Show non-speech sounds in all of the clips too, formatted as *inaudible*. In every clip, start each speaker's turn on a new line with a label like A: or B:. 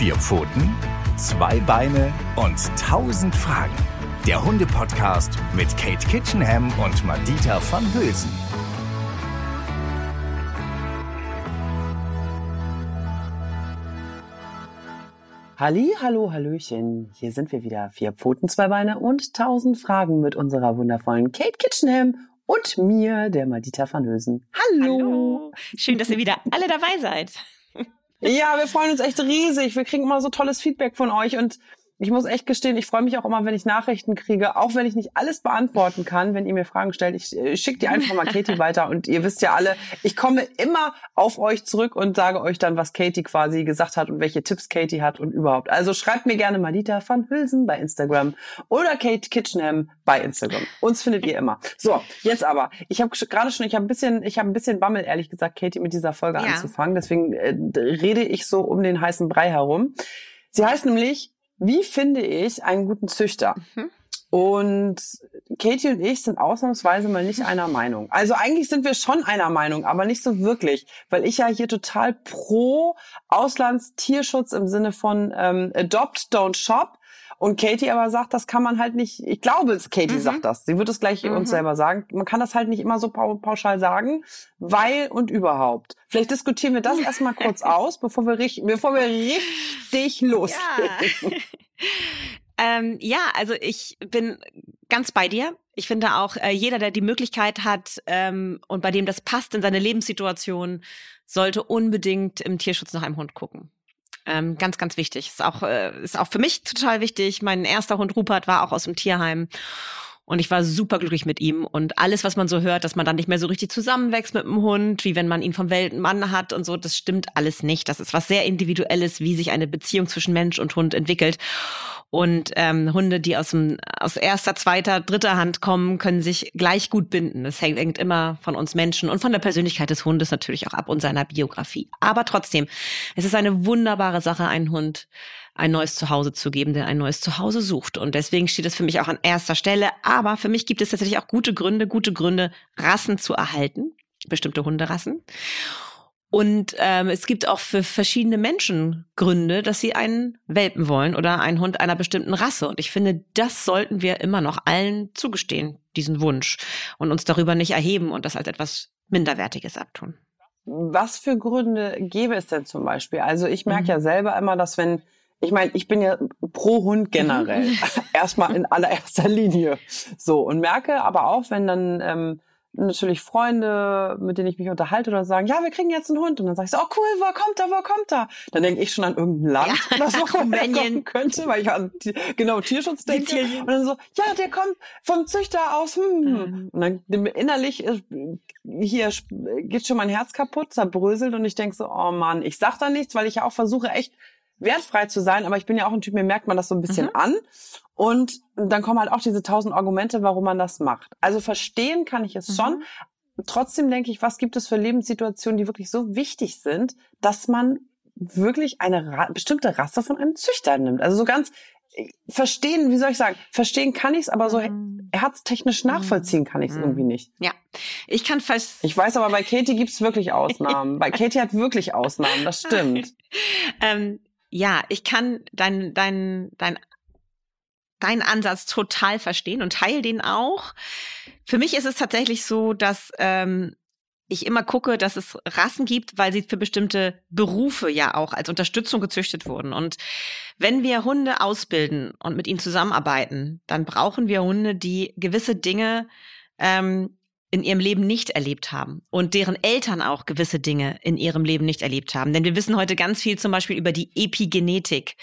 A: Vier Pfoten, zwei Beine und tausend Fragen. Der Hunde-Podcast mit Kate Kitchenham und Madita van Hülsen.
B: Halli, hallo, hallöchen. Hier sind wir wieder. Vier Pfoten, zwei Beine und tausend Fragen mit unserer wundervollen Kate Kitchenham und mir, der Madita van Hülsen. Hallo.
C: Hallo. Schön, dass ihr wieder alle dabei seid.
B: Ja, wir freuen uns echt riesig. Wir kriegen immer so tolles Feedback von euch und ich muss echt gestehen, ich freue mich auch immer, wenn ich Nachrichten kriege, auch wenn ich nicht alles beantworten kann, wenn ihr mir Fragen stellt. Ich äh, schicke die einfach mal Katie *laughs* weiter und ihr wisst ja alle, ich komme immer auf euch zurück und sage euch dann, was Katie quasi gesagt hat und welche Tipps Katie hat und überhaupt. Also schreibt mir gerne Madita van Hülsen bei Instagram oder Kate Kitchenham bei Instagram. Uns findet ihr immer. So, jetzt aber. Ich habe gerade schon, ich habe ein bisschen, ich habe ein bisschen Bammel, ehrlich gesagt, Katie, mit dieser Folge ja. anzufangen. Deswegen äh, rede ich so um den heißen Brei herum. Sie heißt nämlich wie finde ich einen guten Züchter? Mhm. Und Katie und ich sind ausnahmsweise mal nicht einer Meinung. Also eigentlich sind wir schon einer Meinung, aber nicht so wirklich, weil ich ja hier total pro Auslandstierschutz im Sinne von ähm, Adopt, Don't Shop und Katie aber sagt, das kann man halt nicht, ich glaube, Katie mhm. sagt das, sie wird es gleich mhm. uns selber sagen, man kann das halt nicht immer so pauschal sagen, weil und überhaupt. Vielleicht diskutieren wir das *laughs* erstmal kurz aus, bevor wir, richtig, bevor wir richtig loslegen.
C: Ja. *laughs* ähm, ja, also ich bin ganz bei dir. Ich finde auch, äh, jeder, der die Möglichkeit hat ähm, und bei dem das passt in seine Lebenssituation, sollte unbedingt im Tierschutz nach einem Hund gucken. Ähm, ganz, ganz wichtig. Ist auch, äh, ist auch für mich total wichtig. Mein erster Hund Rupert war auch aus dem Tierheim. Und ich war super glücklich mit ihm. Und alles, was man so hört, dass man dann nicht mehr so richtig zusammenwächst mit dem Hund, wie wenn man ihn vom Weltenmann hat und so, das stimmt alles nicht. Das ist was sehr Individuelles, wie sich eine Beziehung zwischen Mensch und Hund entwickelt. Und ähm, Hunde, die aus, dem, aus erster, zweiter, dritter Hand kommen, können sich gleich gut binden. Das hängt immer von uns Menschen und von der Persönlichkeit des Hundes natürlich auch ab und seiner Biografie. Aber trotzdem, es ist eine wunderbare Sache, einen Hund ein neues Zuhause zu geben, der ein neues Zuhause sucht. Und deswegen steht es für mich auch an erster Stelle. Aber für mich gibt es tatsächlich auch gute Gründe, gute Gründe, Rassen zu erhalten, bestimmte Hunderassen. Und ähm, es gibt auch für verschiedene Menschen Gründe, dass sie einen Welpen wollen oder einen Hund einer bestimmten Rasse. Und ich finde, das sollten wir immer noch allen zugestehen, diesen Wunsch, und uns darüber nicht erheben und das als etwas Minderwertiges abtun.
B: Was für Gründe gäbe es denn zum Beispiel? Also ich merke mhm. ja selber immer, dass wenn ich meine, ich bin ja pro Hund generell. Mhm. *laughs* Erstmal in allererster Linie. So, und merke aber auch, wenn dann ähm, natürlich Freunde, mit denen ich mich unterhalte oder sagen, ja, wir kriegen jetzt einen Hund. Und dann sage ich so, oh cool, wo kommt er, wo kommt er? Dann denke ich schon an irgendein Land, ja, das noch kommen könnte, weil ich an genau Tierschutz denke. Und dann so, ja, der kommt vom Züchter aus. Hm. Mhm. Und dann innerlich äh, hier geht schon mein Herz kaputt, zerbröselt und ich denke so, oh Mann, ich sag da nichts, weil ich ja auch versuche echt wertfrei zu sein, aber ich bin ja auch ein Typ, mir merkt man das so ein bisschen mhm. an. Und dann kommen halt auch diese tausend Argumente, warum man das macht. Also verstehen kann ich es mhm. schon. Trotzdem denke ich, was gibt es für Lebenssituationen, die wirklich so wichtig sind, dass man wirklich eine Ra bestimmte Rasse von einem Züchter nimmt. Also so ganz äh, verstehen, wie soll ich sagen, verstehen kann ich es, aber so mhm. herztechnisch nachvollziehen kann ich es mhm. irgendwie nicht.
C: Ja, ich kann fast.
B: Ich weiß aber, bei Katie gibt's wirklich Ausnahmen. bei *laughs* Katie hat wirklich Ausnahmen, das stimmt. *laughs*
C: ähm, ja, ich kann dein, dein, dein, deinen Ansatz total verstehen und teile den auch. Für mich ist es tatsächlich so, dass ähm, ich immer gucke, dass es Rassen gibt, weil sie für bestimmte Berufe ja auch als Unterstützung gezüchtet wurden. Und wenn wir Hunde ausbilden und mit ihnen zusammenarbeiten, dann brauchen wir Hunde, die gewisse Dinge ähm, in ihrem Leben nicht erlebt haben und deren Eltern auch gewisse Dinge in ihrem Leben nicht erlebt haben. Denn wir wissen heute ganz viel zum Beispiel über die Epigenetik,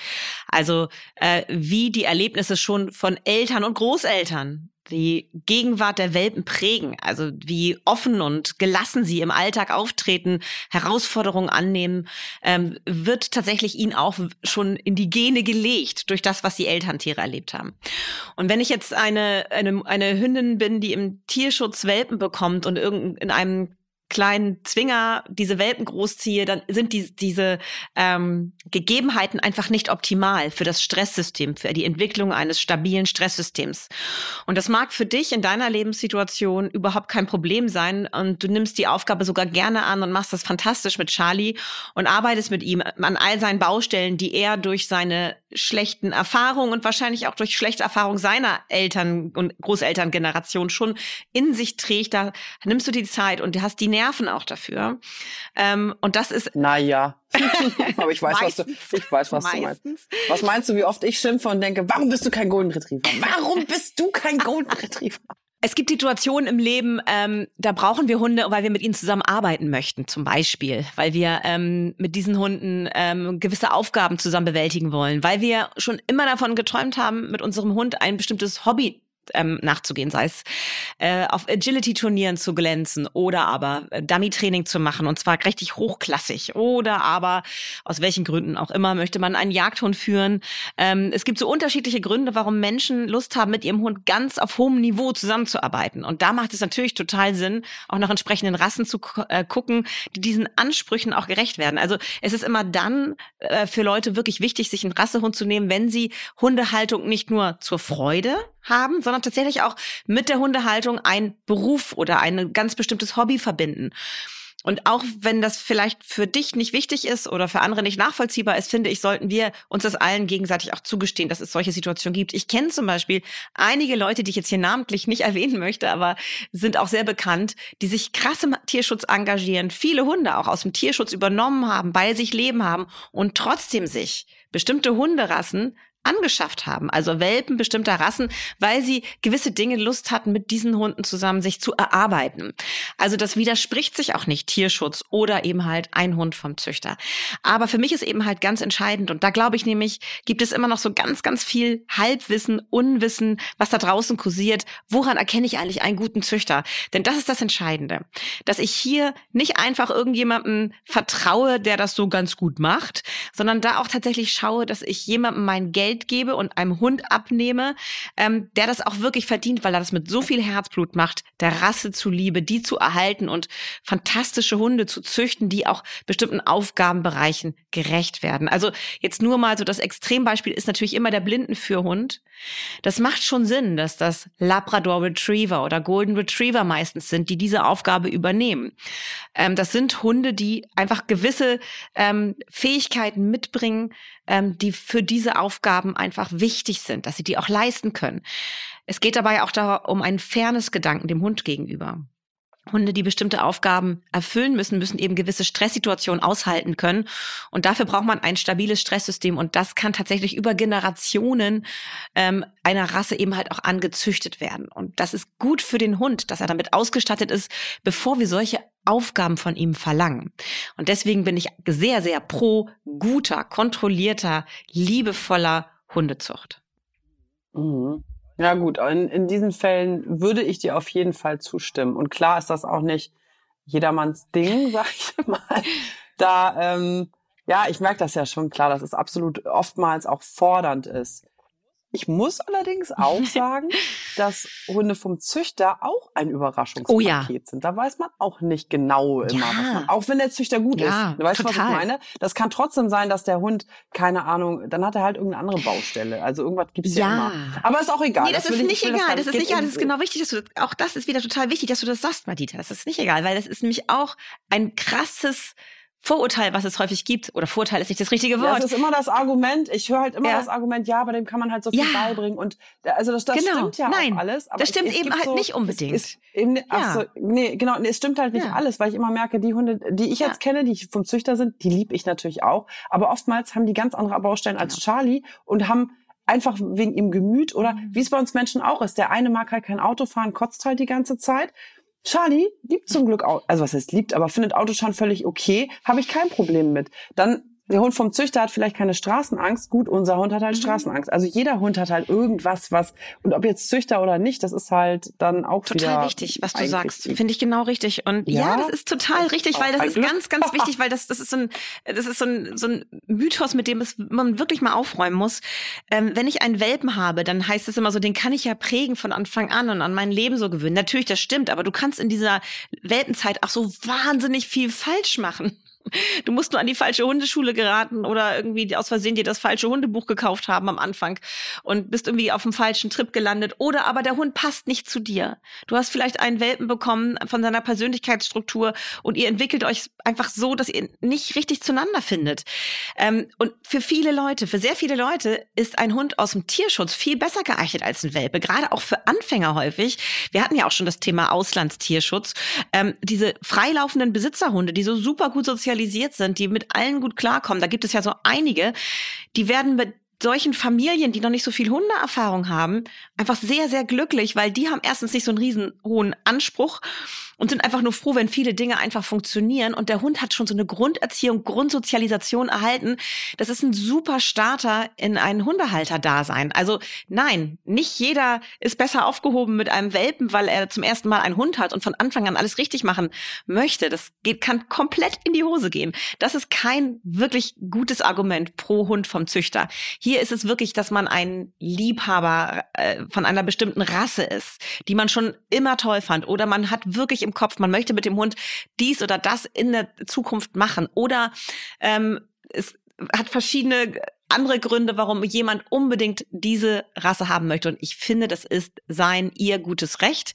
C: also äh, wie die Erlebnisse schon von Eltern und Großeltern die Gegenwart der Welpen prägen, also wie offen und gelassen sie im Alltag auftreten, Herausforderungen annehmen, ähm, wird tatsächlich ihnen auch schon in die Gene gelegt durch das, was die Elterntiere erlebt haben. Und wenn ich jetzt eine, eine, eine Hündin bin, die im Tierschutz Welpen bekommt und irgend in einem kleinen Zwinger diese Welpen großziehe, dann sind die, diese ähm, Gegebenheiten einfach nicht optimal für das Stresssystem, für die Entwicklung eines stabilen Stresssystems. Und das mag für dich in deiner Lebenssituation überhaupt kein Problem sein und du nimmst die Aufgabe sogar gerne an und machst das fantastisch mit Charlie und arbeitest mit ihm an all seinen Baustellen, die er durch seine schlechten Erfahrungen und wahrscheinlich auch durch schlechte Erfahrungen seiner Eltern und Großelterngeneration schon in sich trägt. Da nimmst du die Zeit und hast die Nerven auch dafür. Ähm, und das ist.
B: Naja. *laughs* Aber ich weiß, was du, ich weiß, was du meinst. Was meinst du, wie oft ich schimpfe und denke, warum bist du kein Golden Retriever? Warum bist du kein Golden Retriever?
C: Es gibt Situationen im Leben, ähm, da brauchen wir Hunde, weil wir mit ihnen zusammen arbeiten möchten, zum Beispiel, weil wir ähm, mit diesen Hunden ähm, gewisse Aufgaben zusammen bewältigen wollen, weil wir schon immer davon geträumt haben, mit unserem Hund ein bestimmtes Hobby ähm, nachzugehen, sei es äh, auf Agility-Turnieren zu glänzen oder aber äh, Dummy-Training zu machen und zwar richtig hochklassig oder aber aus welchen Gründen auch immer möchte man einen Jagdhund führen. Ähm, es gibt so unterschiedliche Gründe, warum Menschen Lust haben, mit ihrem Hund ganz auf hohem Niveau zusammenzuarbeiten. Und da macht es natürlich total Sinn, auch nach entsprechenden Rassen zu äh, gucken, die diesen Ansprüchen auch gerecht werden. Also es ist immer dann äh, für Leute wirklich wichtig, sich einen Rassehund zu nehmen, wenn sie Hundehaltung nicht nur zur Freude haben, sondern tatsächlich auch mit der Hundehaltung ein Beruf oder ein ganz bestimmtes Hobby verbinden. Und auch wenn das vielleicht für dich nicht wichtig ist oder für andere nicht nachvollziehbar ist, finde ich, sollten wir uns das allen gegenseitig auch zugestehen, dass es solche Situationen gibt. Ich kenne zum Beispiel einige Leute, die ich jetzt hier namentlich nicht *laughs* erwähnen möchte, aber sind auch sehr bekannt, die sich krass im Tierschutz engagieren, viele Hunde auch aus dem Tierschutz übernommen haben, bei sich leben haben und trotzdem sich bestimmte Hunderassen angeschafft haben, also Welpen bestimmter Rassen, weil sie gewisse Dinge Lust hatten, mit diesen Hunden zusammen sich zu erarbeiten. Also das widerspricht sich auch nicht Tierschutz oder eben halt ein Hund vom Züchter. Aber für mich ist eben halt ganz entscheidend und da glaube ich nämlich, gibt es immer noch so ganz, ganz viel Halbwissen, Unwissen, was da draußen kursiert. Woran erkenne ich eigentlich einen guten Züchter? Denn das ist das Entscheidende, dass ich hier nicht einfach irgendjemandem vertraue, der das so ganz gut macht, sondern da auch tatsächlich schaue, dass ich jemandem mein Geld Geld gebe und einem Hund abnehme, ähm, der das auch wirklich verdient, weil er das mit so viel Herzblut macht, der Rasse zuliebe, die zu erhalten und fantastische Hunde zu züchten, die auch bestimmten Aufgabenbereichen gerecht werden. Also jetzt nur mal so das Extrembeispiel ist natürlich immer der Blindenführhund. Das macht schon Sinn, dass das Labrador Retriever oder Golden Retriever meistens sind, die diese Aufgabe übernehmen. Ähm, das sind Hunde, die einfach gewisse ähm, Fähigkeiten mitbringen, ähm, die für diese Aufgaben einfach wichtig sind, dass sie die auch leisten können. Es geht dabei auch darum einen Fairness-Gedanken dem Hund gegenüber. Hunde, die bestimmte Aufgaben erfüllen müssen, müssen eben gewisse Stresssituationen aushalten können. Und dafür braucht man ein stabiles Stresssystem. Und das kann tatsächlich über Generationen ähm, einer Rasse eben halt auch angezüchtet werden. Und das ist gut für den Hund, dass er damit ausgestattet ist, bevor wir solche Aufgaben von ihm verlangen. Und deswegen bin ich sehr, sehr pro guter, kontrollierter, liebevoller Hundezucht.
B: Mhm. Ja gut, in, in diesen Fällen würde ich dir auf jeden Fall zustimmen. Und klar ist das auch nicht jedermanns Ding, *laughs* sag ich mal. Da, ähm, ja, ich merke das ja schon klar, dass es absolut oftmals auch fordernd ist. Ich muss allerdings auch *laughs* sagen, dass Hunde vom Züchter auch ein Überraschungspaket oh ja. sind. Da weiß man auch nicht genau immer, ja. was man, auch wenn der Züchter gut ja, ist. Du weißt, total. was ich meine? Das kann trotzdem sein, dass der Hund, keine Ahnung, dann hat er halt irgendeine andere Baustelle. Also irgendwas gibt's ja, ja immer. Aber ist auch egal.
C: Nee, das, das ist nicht egal. Das, das ist nicht egal. Das ist genau wichtig, dass du, auch das ist wieder total wichtig, dass du das sagst, Madita. Das ist nicht egal, weil das ist nämlich auch ein krasses Vorurteil, was es häufig gibt, oder Vorurteil ist nicht das richtige Wort. Ja,
B: das ist immer das Argument. Ich höre halt immer ja. das Argument, ja, bei dem kann man halt so viel ja. beibringen. Und also das, das genau. stimmt ja Nein, auch alles.
C: Aber das stimmt es, eben halt so, nicht unbedingt.
B: Es, es, eben, ach so, nee, genau, nee, es stimmt halt nicht alles, weil ich immer merke, die Hunde, die ich jetzt kenne, die vom Züchter sind, die liebe ich natürlich auch. Aber oftmals haben die ganz andere Baustellen als genau. Charlie und haben einfach wegen ihrem Gemüt oder mhm. wie es bei uns Menschen auch ist. Der eine mag halt kein Auto fahren, kotzt halt die ganze Zeit Charlie liebt zum Glück auch, also was heißt liebt, aber findet Autoschauen völlig okay, habe ich kein Problem mit. Dann der Hund vom Züchter hat vielleicht keine Straßenangst. Gut, unser Hund hat halt mhm. Straßenangst. Also jeder Hund hat halt irgendwas, was, und ob jetzt Züchter oder nicht, das ist halt dann auch
C: total wichtig, was du sagst. Finde ich genau richtig. Und ja, ja das ist total richtig, weil das ist Glück. ganz, ganz wichtig, weil das, das ist so ein, das ist so ein, so ein Mythos, mit dem es, man wirklich mal aufräumen muss. Ähm, wenn ich einen Welpen habe, dann heißt es immer so, den kann ich ja prägen von Anfang an und an mein Leben so gewöhnen. Natürlich, das stimmt, aber du kannst in dieser Welpenzeit auch so wahnsinnig viel falsch machen. Du musst nur an die falsche Hundeschule geraten oder irgendwie aus Versehen dir das falsche Hundebuch gekauft haben am Anfang und bist irgendwie auf dem falschen Trip gelandet. Oder aber der Hund passt nicht zu dir. Du hast vielleicht einen Welpen bekommen von seiner Persönlichkeitsstruktur und ihr entwickelt euch einfach so, dass ihr nicht richtig zueinander findet. Ähm, und für viele Leute, für sehr viele Leute ist ein Hund aus dem Tierschutz viel besser geeignet als ein Welpe. Gerade auch für Anfänger häufig. Wir hatten ja auch schon das Thema Auslandstierschutz. Ähm, diese freilaufenden Besitzerhunde, die so super gut sozialisiert sozialisiert sind, die mit allen gut klarkommen, da gibt es ja so einige, die werden mit solchen Familien, die noch nicht so viel Hundeerfahrung haben, einfach sehr, sehr glücklich, weil die haben erstens nicht so einen riesen hohen Anspruch und sind einfach nur froh, wenn viele Dinge einfach funktionieren. Und der Hund hat schon so eine Grunderziehung, Grundsozialisation erhalten. Das ist ein super Starter in ein Hundehalter-Dasein. Also nein, nicht jeder ist besser aufgehoben mit einem Welpen, weil er zum ersten Mal einen Hund hat und von Anfang an alles richtig machen möchte. Das geht, kann komplett in die Hose gehen. Das ist kein wirklich gutes Argument pro Hund vom Züchter. Hier ist es wirklich, dass man ein Liebhaber äh, von einer bestimmten Rasse ist, die man schon immer toll fand. Oder man hat wirklich im Kopf, man möchte mit dem Hund dies oder das in der Zukunft machen. Oder ähm, es hat verschiedene andere Gründe, warum jemand unbedingt diese Rasse haben möchte. Und ich finde, das ist sein, ihr gutes Recht.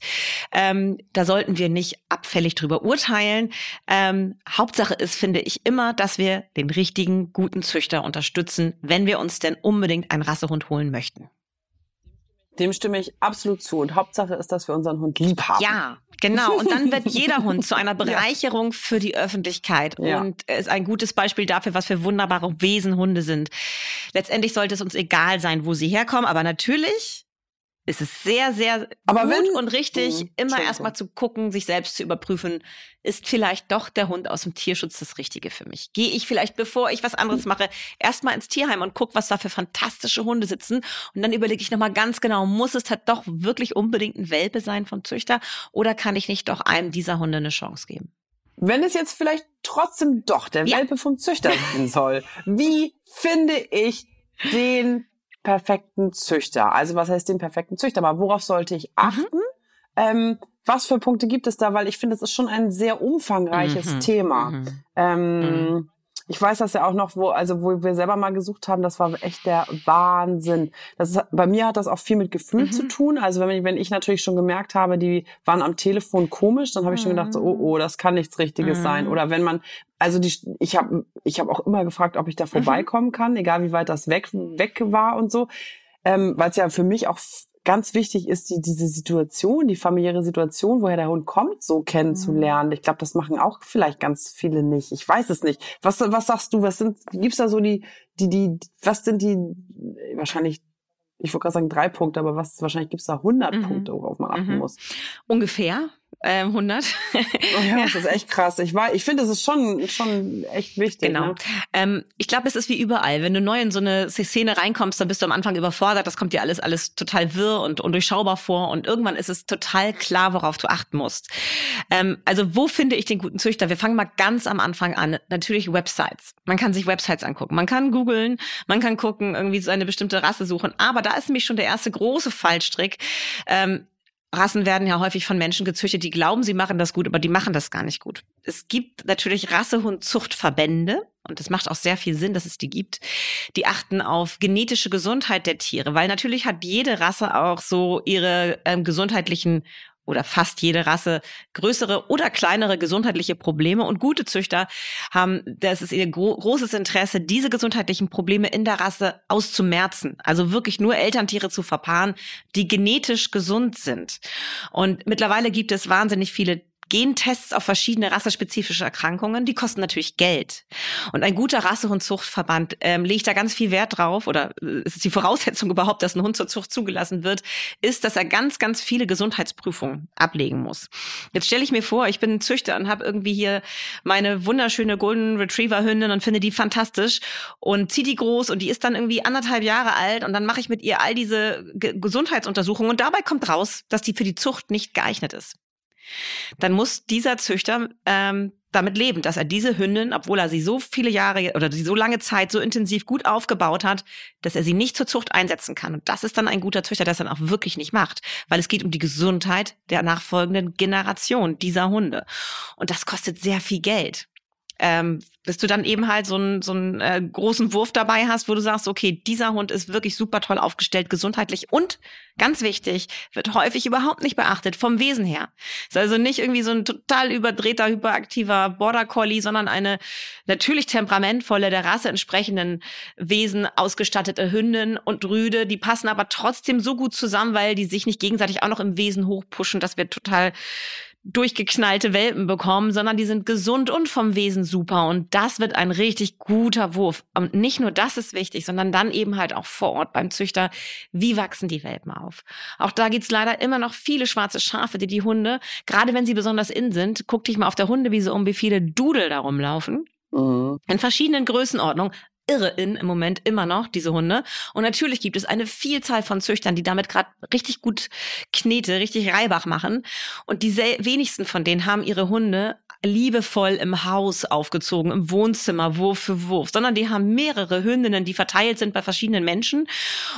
C: Ähm, da sollten wir nicht abfällig drüber urteilen. Ähm, Hauptsache ist, finde ich immer, dass wir den richtigen, guten Züchter unterstützen, wenn wir uns denn unbedingt einen Rassehund holen möchten.
B: Dem stimme ich absolut zu. Und Hauptsache ist, dass wir unseren Hund lieb haben.
C: Ja, genau. Und dann wird *laughs* jeder Hund zu einer Bereicherung ja. für die Öffentlichkeit ja. und ist ein gutes Beispiel dafür, was für wunderbare Wesen Hunde sind. Letztendlich sollte es uns egal sein, wo sie herkommen, aber natürlich ist es sehr, sehr Aber gut wenn, und richtig, mh, immer erstmal zu gucken, sich selbst zu überprüfen, ist vielleicht doch der Hund aus dem Tierschutz das Richtige für mich? Gehe ich vielleicht, bevor ich was anderes mache, erstmal ins Tierheim und guck, was da für fantastische Hunde sitzen und dann überlege ich nochmal ganz genau, muss es halt doch wirklich unbedingt ein Welpe sein vom Züchter oder kann ich nicht doch einem dieser Hunde eine Chance geben?
B: Wenn es jetzt vielleicht trotzdem doch der ja. Welpe vom Züchter sein soll, wie finde ich den perfekten Züchter? Also was heißt den perfekten Züchter? Aber worauf sollte ich mhm. achten? Mhm. Ähm, was für Punkte gibt es da? Weil ich finde, es ist schon ein sehr umfangreiches mhm. Thema. Mhm. Ähm, mhm. Ich weiß das ja auch noch, wo, also wo wir selber mal gesucht haben, das war echt der Wahnsinn. Das ist, bei mir hat das auch viel mit Gefühl mhm. zu tun. Also wenn ich, wenn ich natürlich schon gemerkt habe, die waren am Telefon komisch, dann habe ich schon gedacht, so, oh, oh, das kann nichts Richtiges mhm. sein. Oder wenn man, also die, ich habe ich hab auch immer gefragt, ob ich da mhm. vorbeikommen kann, egal wie weit das weg, weg war und so. Ähm, Weil es ja für mich auch ganz wichtig ist, die, diese Situation, die familiäre Situation, woher der Hund kommt, so kennenzulernen. Mhm. Ich glaube, das machen auch vielleicht ganz viele nicht. Ich weiß es nicht. Was, was sagst du? Was sind, gibt's da so die, die, die, was sind die, wahrscheinlich ich wollte gerade sagen drei Punkte, aber was wahrscheinlich gibt's da 100 mhm. Punkte, worauf man achten mhm. muss.
C: Ungefähr ähm, 100.
B: Oh ja, das ist echt krass. Ich war, ich finde, das ist schon schon echt wichtig.
C: Genau.
B: Ne?
C: Ähm, ich glaube, es ist wie überall. Wenn du neu in so eine Szene reinkommst, dann bist du am Anfang überfordert. Das kommt dir alles alles total wirr und undurchschaubar vor. Und irgendwann ist es total klar, worauf du achten musst. Ähm, also wo finde ich den guten Züchter? Wir fangen mal ganz am Anfang an. Natürlich Websites. Man kann sich Websites angucken. Man kann googeln. Man kann gucken, irgendwie so eine bestimmte Rasse suchen. Aber da ist nämlich schon der erste große Fallstrick. Ähm, Rassen werden ja häufig von Menschen gezüchtet, die glauben, sie machen das gut, aber die machen das gar nicht gut. Es gibt natürlich Rassehundzuchtverbände, und es macht auch sehr viel Sinn, dass es die gibt, die achten auf genetische Gesundheit der Tiere, weil natürlich hat jede Rasse auch so ihre ähm, gesundheitlichen oder fast jede Rasse größere oder kleinere gesundheitliche Probleme und gute Züchter haben, das ist ihr gro großes Interesse, diese gesundheitlichen Probleme in der Rasse auszumerzen. Also wirklich nur Elterntiere zu verpaaren, die genetisch gesund sind. Und mittlerweile gibt es wahnsinnig viele Gentests auf verschiedene rassespezifische Erkrankungen, die kosten natürlich Geld. Und ein guter Rassehundzuchtverband ähm, legt da ganz viel Wert drauf, oder äh, es ist die Voraussetzung *laughs* überhaupt, dass ein Hund zur Zucht zugelassen wird, ist, dass er ganz, ganz viele Gesundheitsprüfungen ablegen muss. Jetzt stelle ich mir vor, ich bin Züchter und habe irgendwie hier meine wunderschöne Golden Retriever Hündin und finde die fantastisch und ziehe die groß und die ist dann irgendwie anderthalb Jahre alt und dann mache ich mit ihr all diese Ge Gesundheitsuntersuchungen und dabei kommt raus, dass die für die Zucht nicht geeignet ist dann muss dieser Züchter ähm, damit leben, dass er diese Hündin, obwohl er sie so viele Jahre oder sie so lange Zeit so intensiv gut aufgebaut hat, dass er sie nicht zur Zucht einsetzen kann. Und das ist dann ein guter Züchter, der es dann auch wirklich nicht macht, weil es geht um die Gesundheit der nachfolgenden Generation dieser Hunde. Und das kostet sehr viel Geld ähm, bis du dann eben halt so einen, so einen äh, großen Wurf dabei hast, wo du sagst, okay, dieser Hund ist wirklich super toll aufgestellt, gesundheitlich. Und ganz wichtig, wird häufig überhaupt nicht beachtet vom Wesen her. Ist also nicht irgendwie so ein total überdrehter, hyperaktiver Border Collie, sondern eine natürlich temperamentvolle, der Rasse entsprechenden Wesen ausgestattete Hündin und Rüde, die passen aber trotzdem so gut zusammen, weil die sich nicht gegenseitig auch noch im Wesen hochpushen, dass wir total durchgeknallte Welpen bekommen, sondern die sind gesund und vom Wesen super. Und das wird ein richtig guter Wurf. Und nicht nur das ist wichtig, sondern dann eben halt auch vor Ort beim Züchter. Wie wachsen die Welpen auf? Auch da gibt's leider immer noch viele schwarze Schafe, die die Hunde, gerade wenn sie besonders in sind, guck dich mal auf der Hundewiese um, wie viele Dudel da rumlaufen. Mhm. In verschiedenen Größenordnungen irre in im Moment immer noch, diese Hunde. Und natürlich gibt es eine Vielzahl von Züchtern, die damit gerade richtig gut Knete, richtig Reibach machen. Und die wenigsten von denen haben ihre Hunde liebevoll im Haus aufgezogen, im Wohnzimmer, Wurf für Wurf, sondern die haben mehrere Hündinnen, die verteilt sind bei verschiedenen Menschen.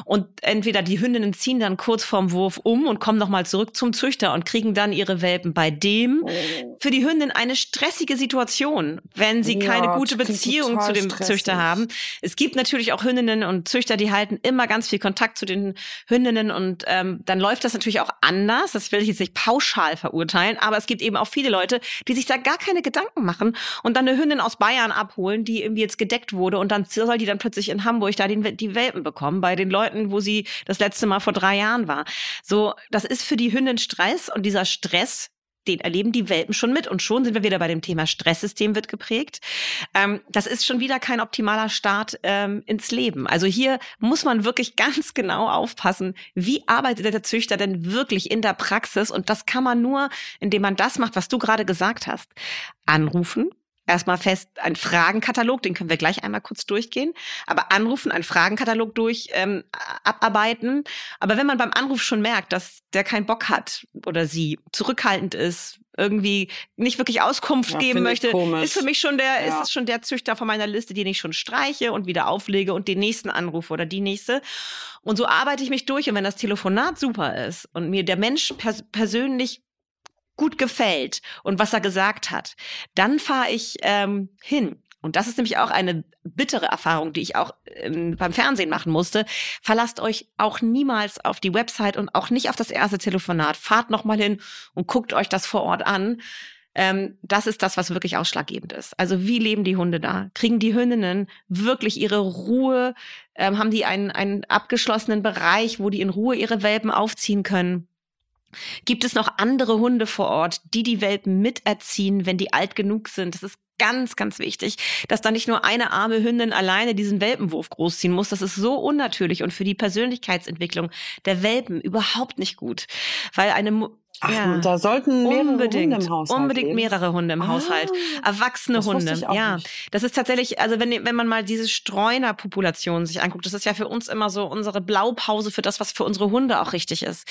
C: Und entweder die Hündinnen ziehen dann kurz vorm Wurf um und kommen nochmal zurück zum Züchter und kriegen dann ihre Welpen bei dem. Oh. Für die Hündin eine stressige Situation, wenn sie ja, keine gute Beziehung zu dem stressig. Züchter haben. Es gibt natürlich auch Hündinnen und Züchter, die halten immer ganz viel Kontakt zu den Hündinnen und ähm, dann läuft das natürlich auch anders. Das will ich jetzt nicht pauschal verurteilen, aber es gibt eben auch viele Leute, die sich da gar keine Gedanken machen und dann eine Hündin aus Bayern abholen, die irgendwie jetzt gedeckt wurde und dann soll die dann plötzlich in Hamburg da die, die Welpen bekommen bei den Leuten, wo sie das letzte Mal vor drei Jahren war. So, das ist für die Hündin Stress und dieser Stress den erleben die Welpen schon mit. Und schon sind wir wieder bei dem Thema Stresssystem wird geprägt. Ähm, das ist schon wieder kein optimaler Start ähm, ins Leben. Also hier muss man wirklich *laughs* ganz genau aufpassen, wie arbeitet der Züchter denn wirklich in der Praxis? Und das kann man nur, indem man das macht, was du gerade gesagt hast. Anrufen, erstmal fest ein Fragenkatalog, den können wir gleich einmal kurz durchgehen, aber anrufen, einen Fragenkatalog durch ähm, abarbeiten. Aber wenn man beim Anruf schon merkt, dass der keinen Bock hat oder sie zurückhaltend ist, irgendwie nicht wirklich Auskunft ja, geben möchte, ist für mich schon der, ja. ist es schon der Züchter von meiner Liste, den ich schon streiche und wieder auflege und den nächsten anrufe oder die nächste. Und so arbeite ich mich durch. Und wenn das Telefonat super ist und mir der Mensch pers persönlich gut gefällt und was er gesagt hat, dann fahre ich ähm, hin. Und das ist nämlich auch eine bittere Erfahrung, die ich auch ähm, beim Fernsehen machen musste. Verlasst euch auch niemals auf die Website und auch nicht auf das erste Telefonat. Fahrt nochmal hin und guckt euch das vor Ort an. Ähm, das ist das, was wirklich ausschlaggebend ist. Also wie leben die Hunde da? Kriegen die Hündinnen wirklich ihre Ruhe? Ähm, haben die einen, einen abgeschlossenen Bereich, wo die in Ruhe ihre Welpen aufziehen können? Gibt es noch andere Hunde vor Ort, die die Welpen miterziehen, wenn die alt genug sind? Das ist ganz, ganz wichtig, dass da nicht nur eine arme Hündin alleine diesen Welpenwurf großziehen muss. Das ist so unnatürlich und für die Persönlichkeitsentwicklung der Welpen überhaupt nicht gut. Weil eine
B: Ach, ja. da sollten mehrere
C: unbedingt,
B: Hunde im Haushalt
C: Unbedingt leben. mehrere Hunde im ah, Haushalt. Erwachsene Hunde. Ja. Nicht. Das ist tatsächlich, also wenn, wenn man mal diese Streunerpopulation sich anguckt, das ist ja für uns immer so unsere Blaupause für das, was für unsere Hunde auch richtig ist.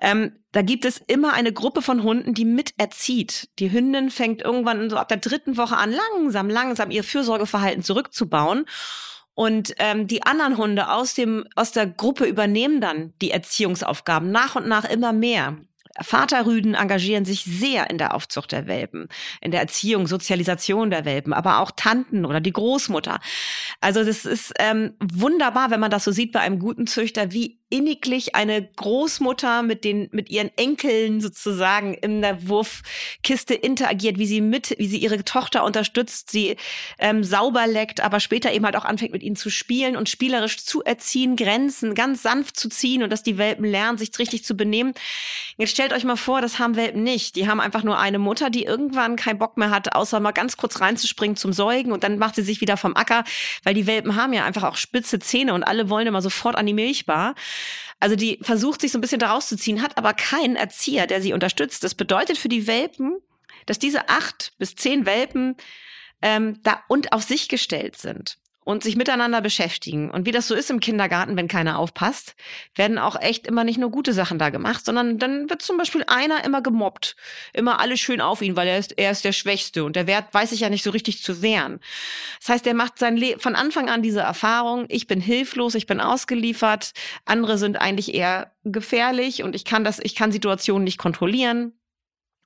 C: Ähm, da gibt es immer eine Gruppe von Hunden, die miterzieht. Die Hündin fängt irgendwann so ab der dritten Woche an, langsam, langsam ihr Fürsorgeverhalten zurückzubauen. Und ähm, die anderen Hunde aus dem aus der Gruppe übernehmen dann die Erziehungsaufgaben nach und nach immer mehr. Vaterrüden engagieren sich sehr in der Aufzucht der Welpen, in der Erziehung, Sozialisation der Welpen, aber auch Tanten oder die Großmutter. Also das ist ähm, wunderbar, wenn man das so sieht bei einem guten Züchter, wie inniglich eine Großmutter mit den mit ihren Enkeln sozusagen in der Wurfkiste interagiert, wie sie mit, wie sie ihre Tochter unterstützt, sie ähm, sauber leckt, aber später eben halt auch anfängt mit ihnen zu spielen und spielerisch zu erziehen, Grenzen ganz sanft zu ziehen und dass die Welpen lernen, sich richtig zu benehmen. Jetzt stellt euch mal vor, das haben Welpen nicht. Die haben einfach nur eine Mutter, die irgendwann keinen Bock mehr hat, außer mal ganz kurz reinzuspringen zum Säugen und dann macht sie sich wieder vom Acker, weil die Welpen haben ja einfach auch spitze Zähne und alle wollen immer sofort an die Milchbar. Also die versucht sich so ein bisschen daraus zu ziehen, hat aber keinen Erzieher, der sie unterstützt. Das bedeutet für die Welpen, dass diese acht bis zehn Welpen ähm, da und auf sich gestellt sind und sich miteinander beschäftigen. Und wie das so ist im Kindergarten, wenn keiner aufpasst, werden auch echt immer nicht nur gute Sachen da gemacht, sondern dann wird zum Beispiel einer immer gemobbt. Immer alles schön auf ihn, weil er ist, er ist der Schwächste und der Wert weiß sich ja nicht so richtig zu wehren. Das heißt, er macht sein Leben von Anfang an diese Erfahrung, ich bin hilflos, ich bin ausgeliefert, andere sind eigentlich eher gefährlich und ich kann das, ich kann Situationen nicht kontrollieren.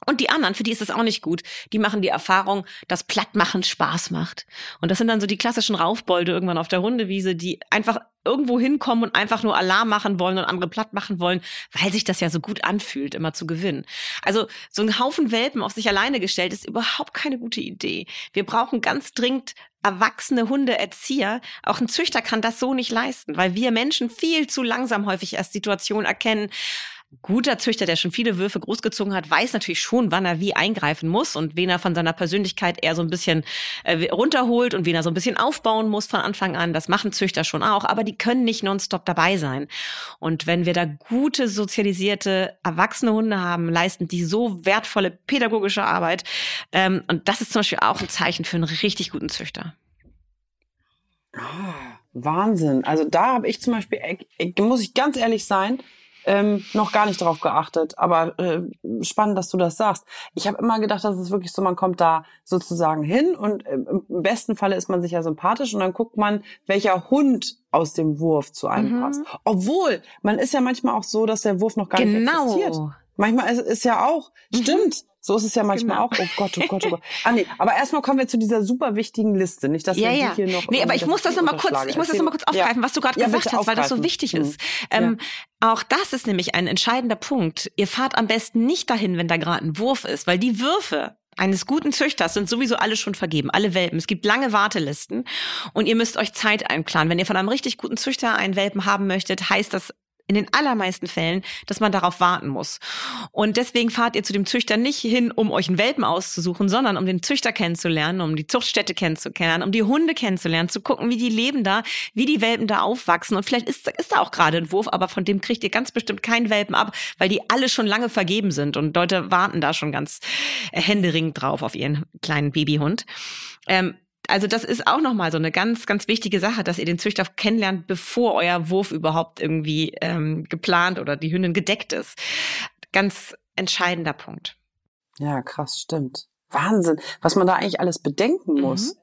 C: Und die anderen, für die ist es auch nicht gut. Die machen die Erfahrung, dass Plattmachen Spaß macht. Und das sind dann so die klassischen Raufbolde irgendwann auf der Hundewiese, die einfach irgendwo hinkommen und einfach nur Alarm machen wollen und andere platt machen wollen, weil sich das ja so gut anfühlt, immer zu gewinnen. Also so ein Haufen Welpen auf sich alleine gestellt ist überhaupt keine gute Idee. Wir brauchen ganz dringend erwachsene Hundeerzieher. Auch ein Züchter kann das so nicht leisten, weil wir Menschen viel zu langsam häufig erst Situationen erkennen, guter Züchter, der schon viele Würfe großgezogen hat, weiß natürlich schon, wann er wie eingreifen muss und wen er von seiner Persönlichkeit eher so ein bisschen äh, runterholt und wen er so ein bisschen aufbauen muss von Anfang an. Das machen Züchter schon auch, aber die können nicht nonstop dabei sein. Und wenn wir da gute, sozialisierte, erwachsene Hunde haben, leisten die so wertvolle pädagogische Arbeit. Ähm, und das ist zum Beispiel auch ein Zeichen für einen richtig guten Züchter.
B: Ah, Wahnsinn. Also da habe ich zum Beispiel, muss ich ganz ehrlich sein, ähm, noch gar nicht drauf geachtet. Aber äh, spannend, dass du das sagst. Ich habe immer gedacht, dass es wirklich so, man kommt da sozusagen hin und äh, im besten Falle ist man sich ja sympathisch und dann guckt man, welcher Hund aus dem Wurf zu einem mhm. passt. Obwohl, man ist ja manchmal auch so, dass der Wurf noch gar genau. nicht existiert. Manchmal ist, ist ja auch, mhm. stimmt, so ist es ja manchmal genau. auch. Oh Gott, oh Gott, oh Gott. *laughs* Ah nee, aber erstmal kommen wir zu dieser super wichtigen Liste, nicht dass
C: ja,
B: wir
C: ja.
B: hier noch
C: Nee, aber ich muss das nochmal kurz, ich muss das nochmal kurz aufgreifen, ja. was du gerade ja, gesagt hast, aufgreifen. weil das so wichtig ist. Mhm. Ähm, auch das ist nämlich ein entscheidender Punkt. Ihr fahrt am besten nicht dahin, wenn da gerade ein Wurf ist, weil die Würfe eines guten Züchters sind sowieso alle schon vergeben, alle Welpen. Es gibt lange Wartelisten und ihr müsst euch Zeit einplanen. Wenn ihr von einem richtig guten Züchter einen Welpen haben möchtet, heißt das in den allermeisten Fällen, dass man darauf warten muss. Und deswegen fahrt ihr zu dem Züchter nicht hin, um euch einen Welpen auszusuchen, sondern um den Züchter kennenzulernen, um die Zuchtstätte kennenzulernen, um die Hunde kennenzulernen, zu gucken, wie die leben da, wie die Welpen da aufwachsen. Und vielleicht ist, ist da auch gerade ein Wurf, aber von dem kriegt ihr ganz bestimmt keinen Welpen ab, weil die alle schon lange vergeben sind und Leute warten da schon ganz händeringend drauf auf ihren kleinen Babyhund. Ähm, also das ist auch nochmal so eine ganz, ganz wichtige Sache, dass ihr den Züchter kennenlernt, bevor euer Wurf überhaupt irgendwie ähm, geplant oder die Hündin gedeckt ist. Ganz entscheidender Punkt.
B: Ja, krass, stimmt. Wahnsinn, was man da eigentlich alles bedenken muss. Mhm.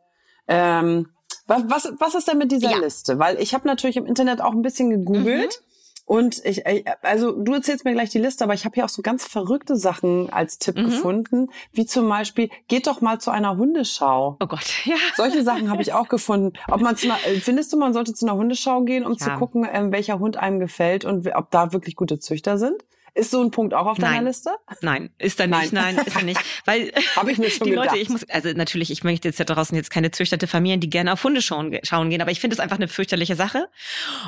B: Ähm, was, was ist denn mit dieser ja. Liste? Weil ich habe natürlich im Internet auch ein bisschen gegoogelt. Und ich, äh, also du erzählst mir gleich die Liste, aber ich habe hier auch so ganz verrückte Sachen als Tipp mhm. gefunden, wie zum Beispiel, geht doch mal zu einer Hundeschau.
C: Oh Gott, *laughs* ja.
B: Solche Sachen habe ich auch gefunden. Ob man zu einer, äh, findest du, man sollte zu einer Hundeschau gehen, um ja. zu gucken, ähm, welcher Hund einem gefällt und ob da wirklich gute Züchter sind? Ist so ein Punkt auch auf deiner
C: Nein.
B: Liste?
C: Nein, ist da nicht. Nein, Nein ist er nicht. Weil *laughs*
B: Habe ich mir schon
C: die
B: gedacht.
C: Leute, ich muss, also natürlich, ich möchte jetzt ja draußen jetzt keine züchterte Familien, die gerne auf Hunde schauen, schauen gehen, aber ich finde es einfach eine fürchterliche Sache.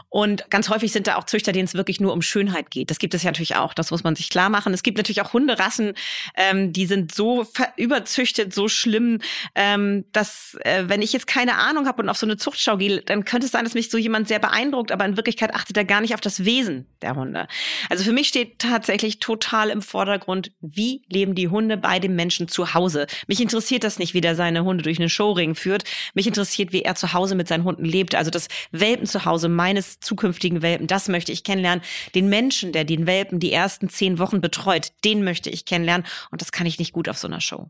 C: Und ganz häufig sind da auch Züchter, denen es wirklich nur um Schönheit geht. Das gibt es ja natürlich auch, das muss man sich klar machen. Es gibt natürlich auch Hunderassen, ähm, die sind so überzüchtet, so schlimm, ähm, dass äh, wenn ich jetzt keine Ahnung habe und auf so eine Zuchtschau gehe, dann könnte es sein, dass mich so jemand sehr beeindruckt, aber in Wirklichkeit achtet er gar nicht auf das Wesen der Hunde. Also für mich steht tatsächlich total im Vordergrund, wie leben die Hunde bei dem Menschen zu Hause. Mich interessiert das nicht, wie der seine Hunde durch einen Showring führt. Mich interessiert, wie er zu Hause mit seinen Hunden lebt. Also das Welpen zu Hause meines zukünftigen Welpen, das möchte ich kennenlernen. Den Menschen, der den Welpen die ersten zehn Wochen betreut, den möchte ich kennenlernen. Und das kann ich nicht gut auf so einer Show.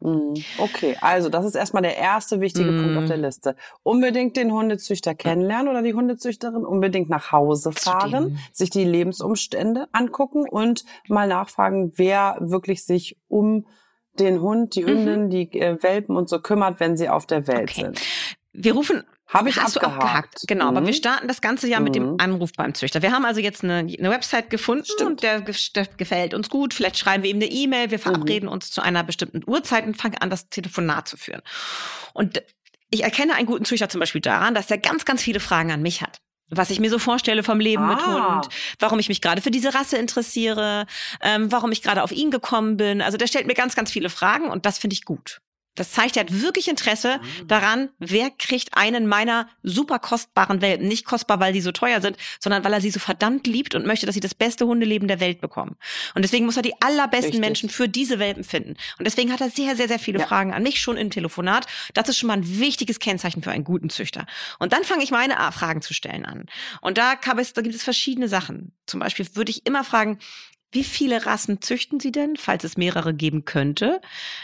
B: Mhm. Okay, also das ist erstmal der erste wichtige mm. Punkt auf der Liste. Unbedingt den Hundezüchter kennenlernen oder die Hundezüchterin, unbedingt nach Hause fahren, sich die Lebensumstände angucken und mal nachfragen, wer wirklich sich um den Hund, die mhm. Hündin, mhm. die äh, Welpen und so kümmert, wenn sie auf der Welt okay. sind.
C: wir rufen
B: habe ich
C: Hast
B: abgehakt.
C: du abgehakt. Genau,
B: mhm.
C: aber wir starten das ganze Jahr mit dem
B: Mhm.
C: Anruf beim Züchter. Wir haben also jetzt eine, eine Website gefunden
B: Stimmt.
C: und der, der gefällt uns gut. Vielleicht schreiben wir ihm eine E-Mail, wir verabreden uns zu einer bestimmten Uhrzeit und fangen an, das Telefonat zu führen. Und ich erkenne einen guten Züchter zum Beispiel daran, dass er ganz, ganz viele Fragen an mich hat. Was ich mir so vorstelle vom Leben mit
B: Ah.
C: Hund, warum ich mich gerade für diese Rasse interessiere, ähm, warum ich gerade auf ihn gekommen bin. Also der stellt mir ganz, ganz viele Fragen und das finde ich gut. Das zeigt, er hat wirklich Interesse daran, wer kriegt einen meiner super kostbaren Welpen. Nicht kostbar, weil die so teuer sind, sondern weil er sie so verdammt liebt und möchte, dass sie das beste Hundeleben der Welt bekommen. Und deswegen muss er die allerbesten
B: Richtig.
C: Menschen für diese Welpen finden. Und deswegen hat er sehr, sehr, sehr viele
B: Ja.
C: Fragen an mich schon im Telefonat. Das ist schon mal ein wichtiges Kennzeichen für einen guten Züchter. Und dann fange ich meine Fragen zu stellen an. Und da, gab es, da gibt es verschiedene Sachen. Zum Beispiel würde ich immer fragen, wie viele Rassen züchten Sie denn, falls es mehrere geben könnte?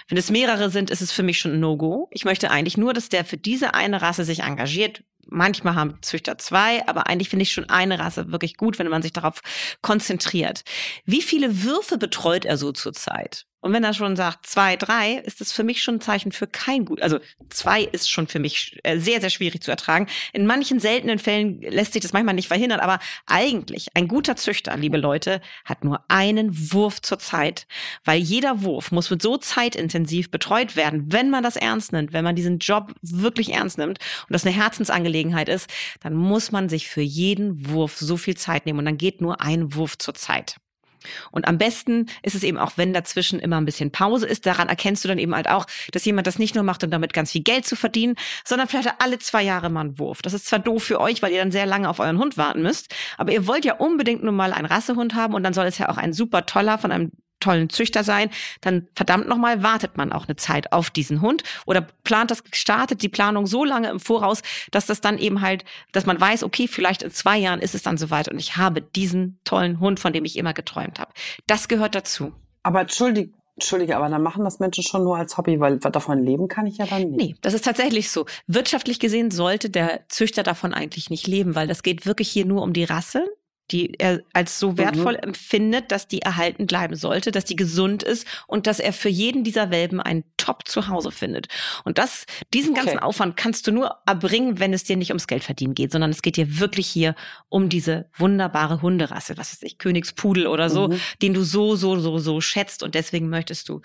C: Wenn es mehrere sind, ist es für mich schon ein No-Go. Ich möchte eigentlich nur, dass der für diese eine Rasse sich engagiert. Manchmal haben Züchter zwei, aber eigentlich finde ich schon eine Rasse wirklich gut, wenn man sich darauf konzentriert. Wie viele Würfe betreut er so zurzeit? Und wenn er schon sagt zwei, drei, ist das für mich schon ein Zeichen für kein gut. Also zwei ist schon für mich äh, sehr, sehr schwierig zu ertragen. In manchen seltenen Fällen lässt sich das manchmal nicht verhindern, aber eigentlich ein guter Züchter, liebe Leute, hat nur einen Wurf zur Zeit, weil jeder Wurf muss mit so zeitintensiv betreut werden, wenn man das ernst nimmt, wenn man diesen Job wirklich ernst nimmt und das eine Herzensangelegenheit ist, dann muss man sich für jeden Wurf so viel Zeit nehmen und dann geht nur ein Wurf zur Zeit. Und am besten ist es eben auch, wenn dazwischen immer ein bisschen Pause ist. Daran erkennst du dann eben halt auch, dass jemand das nicht nur macht, um damit ganz viel Geld zu verdienen, sondern vielleicht alle zwei Jahre mal einen Wurf. Das ist zwar doof für euch, weil ihr dann sehr lange auf euren Hund warten müsst, aber ihr wollt ja unbedingt nur mal einen Rassehund haben und dann soll es ja auch ein super toller von einem tollen Züchter sein, dann verdammt nochmal wartet man auch eine Zeit auf diesen Hund oder plant das, startet die Planung so lange im Voraus, dass das dann eben halt, dass man weiß, okay, vielleicht in zwei Jahren ist es dann soweit und ich habe diesen tollen Hund, von dem ich immer geträumt habe. Das gehört dazu.
B: Aber entschuldige, entschuldige, aber dann machen das Menschen schon nur als Hobby, weil davon leben kann ich ja dann nicht.
C: Nee, das ist tatsächlich so. Wirtschaftlich gesehen sollte der Züchter davon eigentlich nicht leben, weil das geht wirklich hier nur um die Rasse, die er als so wertvoll empfindet, dass die erhalten bleiben sollte, dass die gesund ist und dass er für jeden dieser Welpen ein Top Zuhause findet. Und das, diesen ganzen
B: Okay.
C: Aufwand kannst du nur erbringen, wenn es dir nicht ums Geld verdienen geht, sondern es geht dir wirklich hier um diese wunderbare Hunderasse, was weiß ich, Königspudel oder so,
B: Mhm.
C: den du so, so, so, so schätzt und deswegen möchtest du,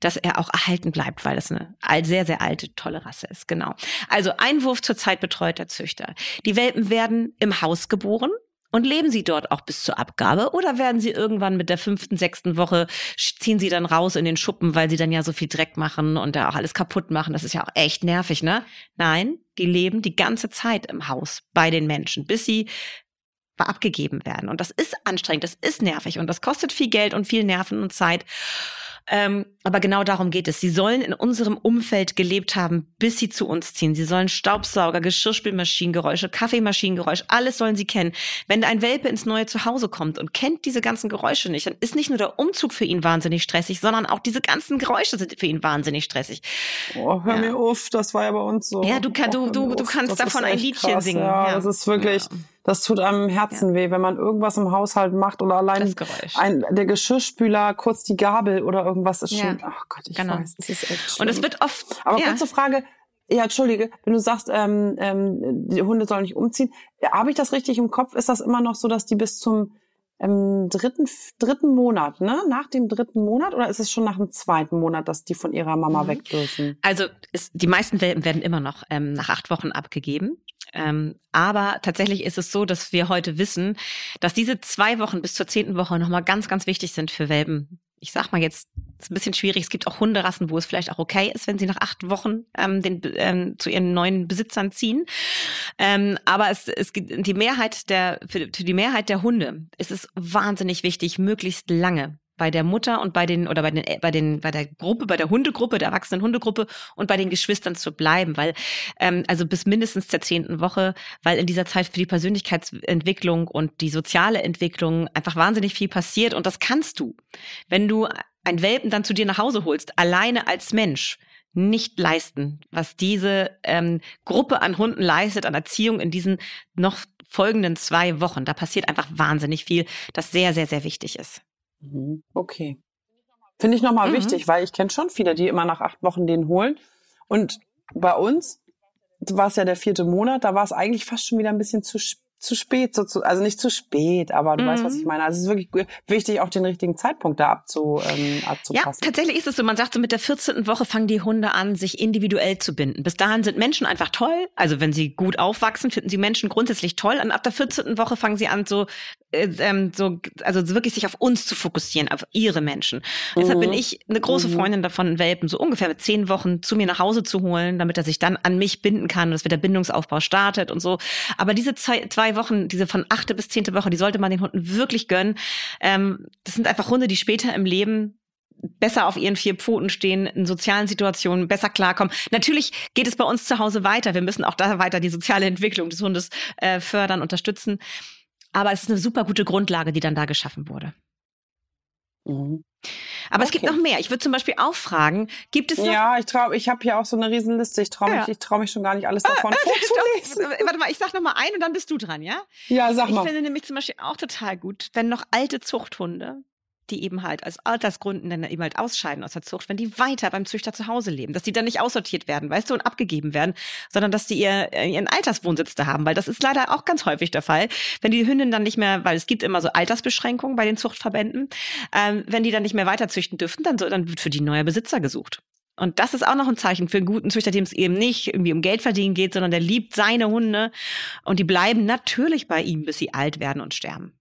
C: dass er auch erhalten bleibt, weil das eine sehr, sehr alte, tolle Rasse ist. Genau. Also Einwurf zurzeit betreut der Züchter. Die Welpen werden im Haus geboren. Und leben sie dort auch bis zur Abgabe oder werden sie irgendwann mit der fünften, sechsten Woche, ziehen sie dann raus in den Schuppen, weil sie dann ja so viel Dreck machen und da auch alles kaputt machen. Das ist ja auch echt nervig, ne? Nein, die leben die ganze Zeit im Haus bei den Menschen, bis sie abgegeben werden. Und das ist anstrengend, das ist nervig und das kostet viel Geld und viel Nerven und Zeit. Ähm, aber genau darum geht es. Sie sollen in unserem Umfeld gelebt haben, bis sie zu uns ziehen. Sie sollen Staubsauger, Geschirrspülmaschinengeräusche, Kaffeemaschinengeräusche, alles sollen sie kennen. Wenn ein Welpe ins neue Zuhause kommt und kennt diese ganzen Geräusche nicht, dann ist nicht nur der Umzug für ihn wahnsinnig stressig, sondern auch diese ganzen Geräusche sind für ihn wahnsinnig stressig.
B: Oh, hör
C: Ja.
B: mir auf, das war ja bei uns so.
C: Ja, du kann- du- du- du kannst davon ein Liedchen
B: krass,
C: singen,
B: Ja,
C: ja.
B: das ist wirklich,
C: Ja.
B: Das tut einem Herzen weh, wenn man irgendwas im Haushalt macht oder allein ein, der Geschirrspüler kurz die Gabel oder irgendwas ist
C: Ja.
B: schon, ach Gott, ich
C: Genau.
B: weiß, das ist echt schlimm.
C: Und es wird oft.
B: Aber
C: ja.
B: kurze Frage, ja, entschuldige, wenn du sagst, ähm, ähm, die Hunde sollen nicht umziehen, habe ich das richtig im Kopf? Ist das immer noch so, dass die bis zum ähm, dritten, dritten Monat, ne? Nach dem dritten Monat oder ist es schon nach dem zweiten Monat, dass die von ihrer Mama
C: Mhm.
B: weg dürfen?
C: Also es, die meisten Welpen werden immer noch ähm, nach acht Wochen abgegeben. Ähm, aber tatsächlich ist es so, dass wir heute wissen, dass diese zwei Wochen bis zur zehnten Woche nochmal ganz, ganz wichtig sind für Welpen. Ich sag mal jetzt, ist ein bisschen schwierig. Es gibt auch Hunderassen, wo es vielleicht auch okay ist, wenn sie nach acht Wochen ähm, den, ähm, zu ihren neuen Besitzern ziehen. Ähm, aber es, es gibt die Mehrheit der, für, für die Mehrheit der Hunde ist es wahnsinnig wichtig, möglichst lange bei der Mutter und bei den oder bei den bei den bei der Gruppe bei der Hundegruppe der erwachsenen Hundegruppe und bei den Geschwistern zu bleiben weil ähm, also bis mindestens der zehnten Woche weil in dieser Zeit für die Persönlichkeitsentwicklung und die soziale Entwicklung einfach wahnsinnig viel passiert und das kannst du wenn du ein Welpen dann zu dir nach Hause holst alleine als Mensch nicht leisten, was diese ähm, Gruppe an Hunden leistet, an Erziehung in diesen noch folgenden zwei Wochen. Da passiert einfach wahnsinnig viel, das sehr, sehr, sehr wichtig ist.
B: Mhm. Okay. Finde ich nochmal
C: Mhm.
B: wichtig, weil ich kenne schon viele, die immer nach acht Wochen den holen. Und bei uns war es ja der vierte Monat, da war es eigentlich fast schon wieder ein bisschen zu spät zu spät, so zu, also nicht zu spät, aber du mhm. weißt, was ich mhm. meine. Also es ist wirklich wichtig, auch den richtigen Zeitpunkt da abzu, ähm, abzupassen.
C: Ja, tatsächlich ist es so. Man sagt so, mit der 14. Woche fangen die Hunde an, sich individuell zu binden. Bis dahin sind Menschen einfach toll. Also wenn sie gut aufwachsen, finden sie Menschen grundsätzlich toll. Und ab der 14. Woche fangen sie an, so, ähm, so also wirklich sich auf uns zu fokussieren, auf ihre Menschen. Mhm. Deshalb bin ich eine große mhm. Freundin davon, Welpen so ungefähr mit zehn Wochen zu mir nach Hause zu holen, damit er sich dann an mich binden kann und dass wir der Bindungsaufbau startet und so. Aber diese zwei, zwei zwei Wochen, diese von achte bis zehnte Woche, die sollte man den Hunden wirklich gönnen. Ähm, das sind einfach Hunde, die später im Leben besser auf ihren vier Pfoten stehen, in sozialen Situationen besser klarkommen. Natürlich geht es bei uns zu Hause weiter. Wir müssen auch da weiter die soziale Entwicklung des Hundes äh, fördern, unterstützen. Aber es ist eine super gute Grundlage, die dann da geschaffen wurde. Mhm. Aber okay. es gibt noch mehr. Ich würde zum Beispiel auch fragen, gibt es noch
B: Ja, ich traue, ich habe hier auch so eine Riesenliste. Ich traue mich, ja. ich traue mich schon gar nicht alles davon *laughs* ah, vorzulesen.
C: Warte mal, ich sag noch mal ein und dann bist du dran, ja?
B: Ja, sag mal.
C: Ich finde nämlich zum Beispiel auch total gut, wenn noch alte Zuchthunde die eben halt als Altersgründen dann eben halt ausscheiden aus der Zucht, wenn die weiter beim Züchter zu Hause leben, dass die dann nicht aussortiert werden, weißt du, und abgegeben werden, sondern dass die ihr, äh, ihren Alterswohnsitz da haben, weil das ist leider auch ganz häufig der Fall, wenn die Hündin dann nicht mehr, weil es gibt immer so Altersbeschränkungen bei den Zuchtverbänden, ähm, wenn die dann nicht mehr weiter züchten dürfen, dann, dann wird für die neuer Besitzer gesucht. Und das ist auch noch ein Zeichen für einen guten Züchter, dem es eben nicht irgendwie um Geld verdienen geht, sondern der liebt seine Hunde und die bleiben natürlich bei ihm, bis sie alt werden und sterben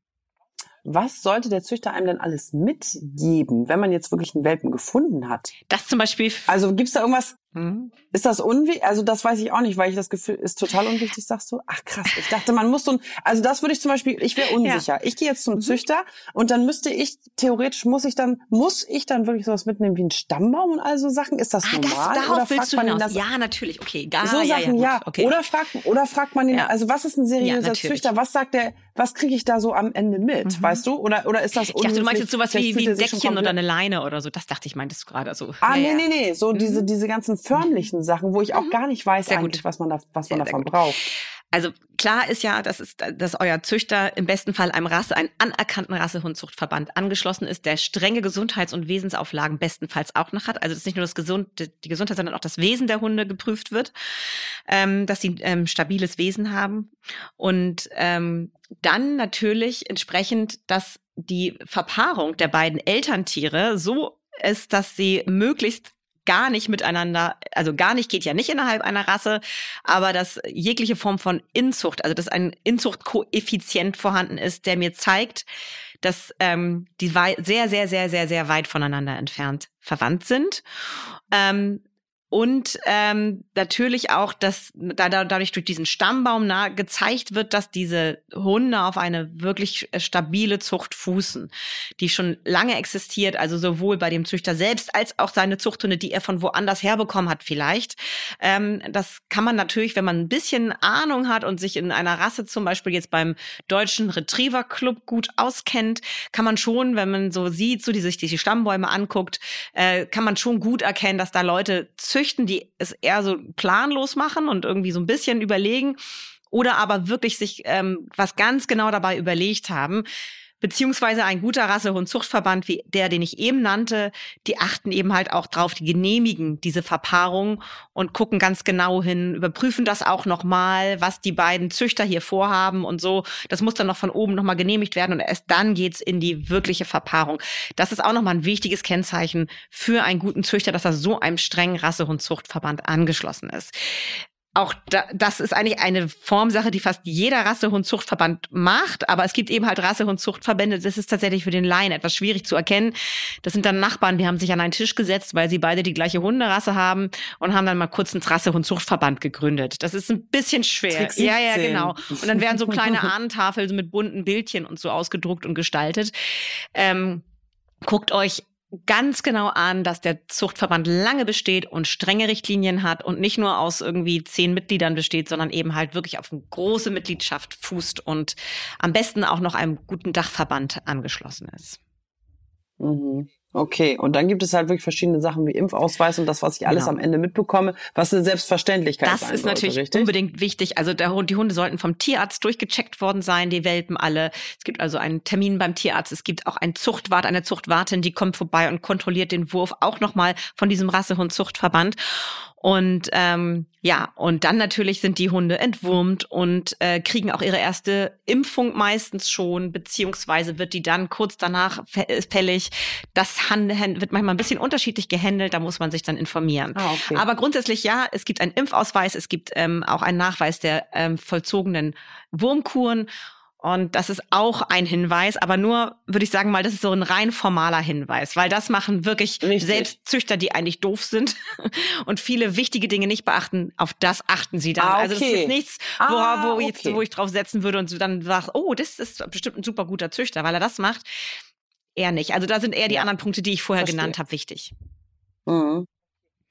B: was sollte der Züchter einem denn alles mitgeben, wenn man jetzt wirklich einen Welpen gefunden hat?
C: Das zum Beispiel.
B: Also gibt's da irgendwas, Mhm. Ist das unwichtig? Also das weiß ich auch nicht, weil ich das Gefühl, ist total unwichtig, sagst du? Ach krass, ich dachte, man muss so ein, also das würde ich zum Beispiel, ich wäre unsicher. Ja. Ich gehe jetzt zum mhm. Züchter und dann müsste ich, theoretisch muss ich dann, muss ich dann wirklich sowas mitnehmen wie ein Stammbaum und all so Sachen? Ist das ah, normal?
C: Das, oder fragt man das? Ja, natürlich, okay. Gar,
B: so
C: ja,
B: Sachen, ja. ja. Okay. Oder fragt, oder fragt man ihn, also was ist ein seriöser Züchter? Was sagt der, was kriege ich da so am Ende mit, mhm. weißt du? Oder, oder ist das
C: Ich dachte, du meinst jetzt sowas wie, wie ein Deckchen oder eine Leine oder so. Das dachte ich, meintest du gerade so.
B: Ah, nee, nee, nee, so diese, mhm. diese ganzen förmlichen Sachen. Wo ich auch mhm. gar nicht weiß was man da, was man davon braucht.
C: Also klar ist ja, dass, ist, dass euer Züchter im besten Fall einem Rasse, einen anerkannten Rassehundzuchtverband angeschlossen ist, der strenge Gesundheits- und Wesensauflagen bestenfalls auch noch hat. Also dass nicht nur das Gesund, die Gesundheit, sondern auch das Wesen der Hunde geprüft wird, ähm, dass sie ähm, stabiles Wesen haben. Und ähm, dann natürlich entsprechend, dass die Verpaarung der beiden Elterntiere so ist, dass sie möglichst gar nicht miteinander, also gar nicht geht ja nicht innerhalb einer Rasse, aber dass jegliche Form von Inzucht, also dass ein Inzuchtkoeffizient vorhanden ist, der mir zeigt, dass ähm, die sehr, sehr, sehr, sehr, sehr weit voneinander entfernt verwandt sind. Ähm, und ähm, natürlich auch, dass da, da, dadurch durch diesen Stammbaum nah gezeigt wird, dass diese Hunde auf eine wirklich äh, stabile Zucht fußen, die schon lange existiert, also sowohl bei dem Züchter selbst als auch seine Zuchthunde, die er von woanders herbekommen hat vielleicht. Ähm, das kann man natürlich, wenn man ein bisschen Ahnung hat und sich in einer Rasse zum Beispiel jetzt beim deutschen Retriever Club gut auskennt, kann man schon, wenn man so sieht, so die sich die Stammbäume anguckt, äh, kann man schon gut erkennen, dass da Leute züchten, die es eher so planlos machen und irgendwie so ein bisschen überlegen oder aber wirklich sich ähm, was ganz genau dabei überlegt haben beziehungsweise ein guter Rassehund-Zuchtverband wie der, den ich eben nannte, die achten eben halt auch drauf, die genehmigen diese Verpaarung und gucken ganz genau hin, überprüfen das auch nochmal, was die beiden Züchter hier vorhaben und so. Das muss dann noch von oben nochmal genehmigt werden und erst dann geht's in die wirkliche Verpaarung. Das ist auch nochmal ein wichtiges Kennzeichen für einen guten Züchter, dass er so einem strengen Rassehund-Zuchtverband angeschlossen ist auch da, das ist eigentlich eine Formsache, die fast jeder Rassehund-Zuchtverband macht, aber es gibt eben halt Rassehund-Zuchtverbände, das ist tatsächlich für den Laien etwas schwierig zu erkennen. Das sind dann Nachbarn, die haben sich an einen Tisch gesetzt, weil sie beide die gleiche Hunderasse haben und haben dann mal kurz einen Rassehund-Zuchtverband gegründet. Das ist ein bisschen schwer. Ja, ja, genau. Und dann werden so kleine *laughs* Ahnentafeln so mit bunten Bildchen und so ausgedruckt und gestaltet. Ähm, guckt euch ganz genau an, dass der Zuchtverband lange besteht und strenge Richtlinien hat und nicht nur aus irgendwie zehn Mitgliedern besteht, sondern eben halt wirklich auf eine große Mitgliedschaft fußt und am besten auch noch einem guten Dachverband angeschlossen ist.
B: Mhm. Okay, und dann gibt es halt wirklich verschiedene Sachen wie Impfausweis und das, was ich alles genau. am Ende mitbekomme, was eine Selbstverständlichkeit
C: das
B: sein
C: ist natürlich
B: richtig?
C: unbedingt wichtig. Also der Hund, die Hunde sollten vom Tierarzt durchgecheckt worden sein, die Welpen alle. Es gibt also einen Termin beim Tierarzt. Es gibt auch einen Zuchtwart, eine Zuchtwartin, die kommt vorbei und kontrolliert den Wurf auch nochmal von diesem Rassehund-Zuchtverband. Und ähm, ja, und dann natürlich sind die Hunde entwurmt und äh, kriegen auch ihre erste Impfung meistens schon, beziehungsweise wird die dann kurz danach fällig. Das wird manchmal ein bisschen unterschiedlich gehandelt, da muss man sich dann informieren. Ah, okay. Aber grundsätzlich ja, es gibt einen Impfausweis, es gibt ähm, auch einen Nachweis der ähm, vollzogenen Wurmkuren. Und das ist auch ein Hinweis, aber nur, würde ich sagen mal, das ist so ein rein formaler Hinweis, weil das machen wirklich Richtig. selbst Züchter, die eigentlich doof sind *laughs* und viele wichtige Dinge nicht beachten. Auf das achten sie dann. Ah, okay. Also das ist jetzt nichts, wo, ah, wo, jetzt, okay. wo ich drauf setzen würde und dann sagt, oh, das ist bestimmt ein super guter Züchter, weil er das macht. Eher nicht. Also da sind eher die ja. anderen Punkte, die ich vorher Verstehe. genannt habe, wichtig.
B: Mhm.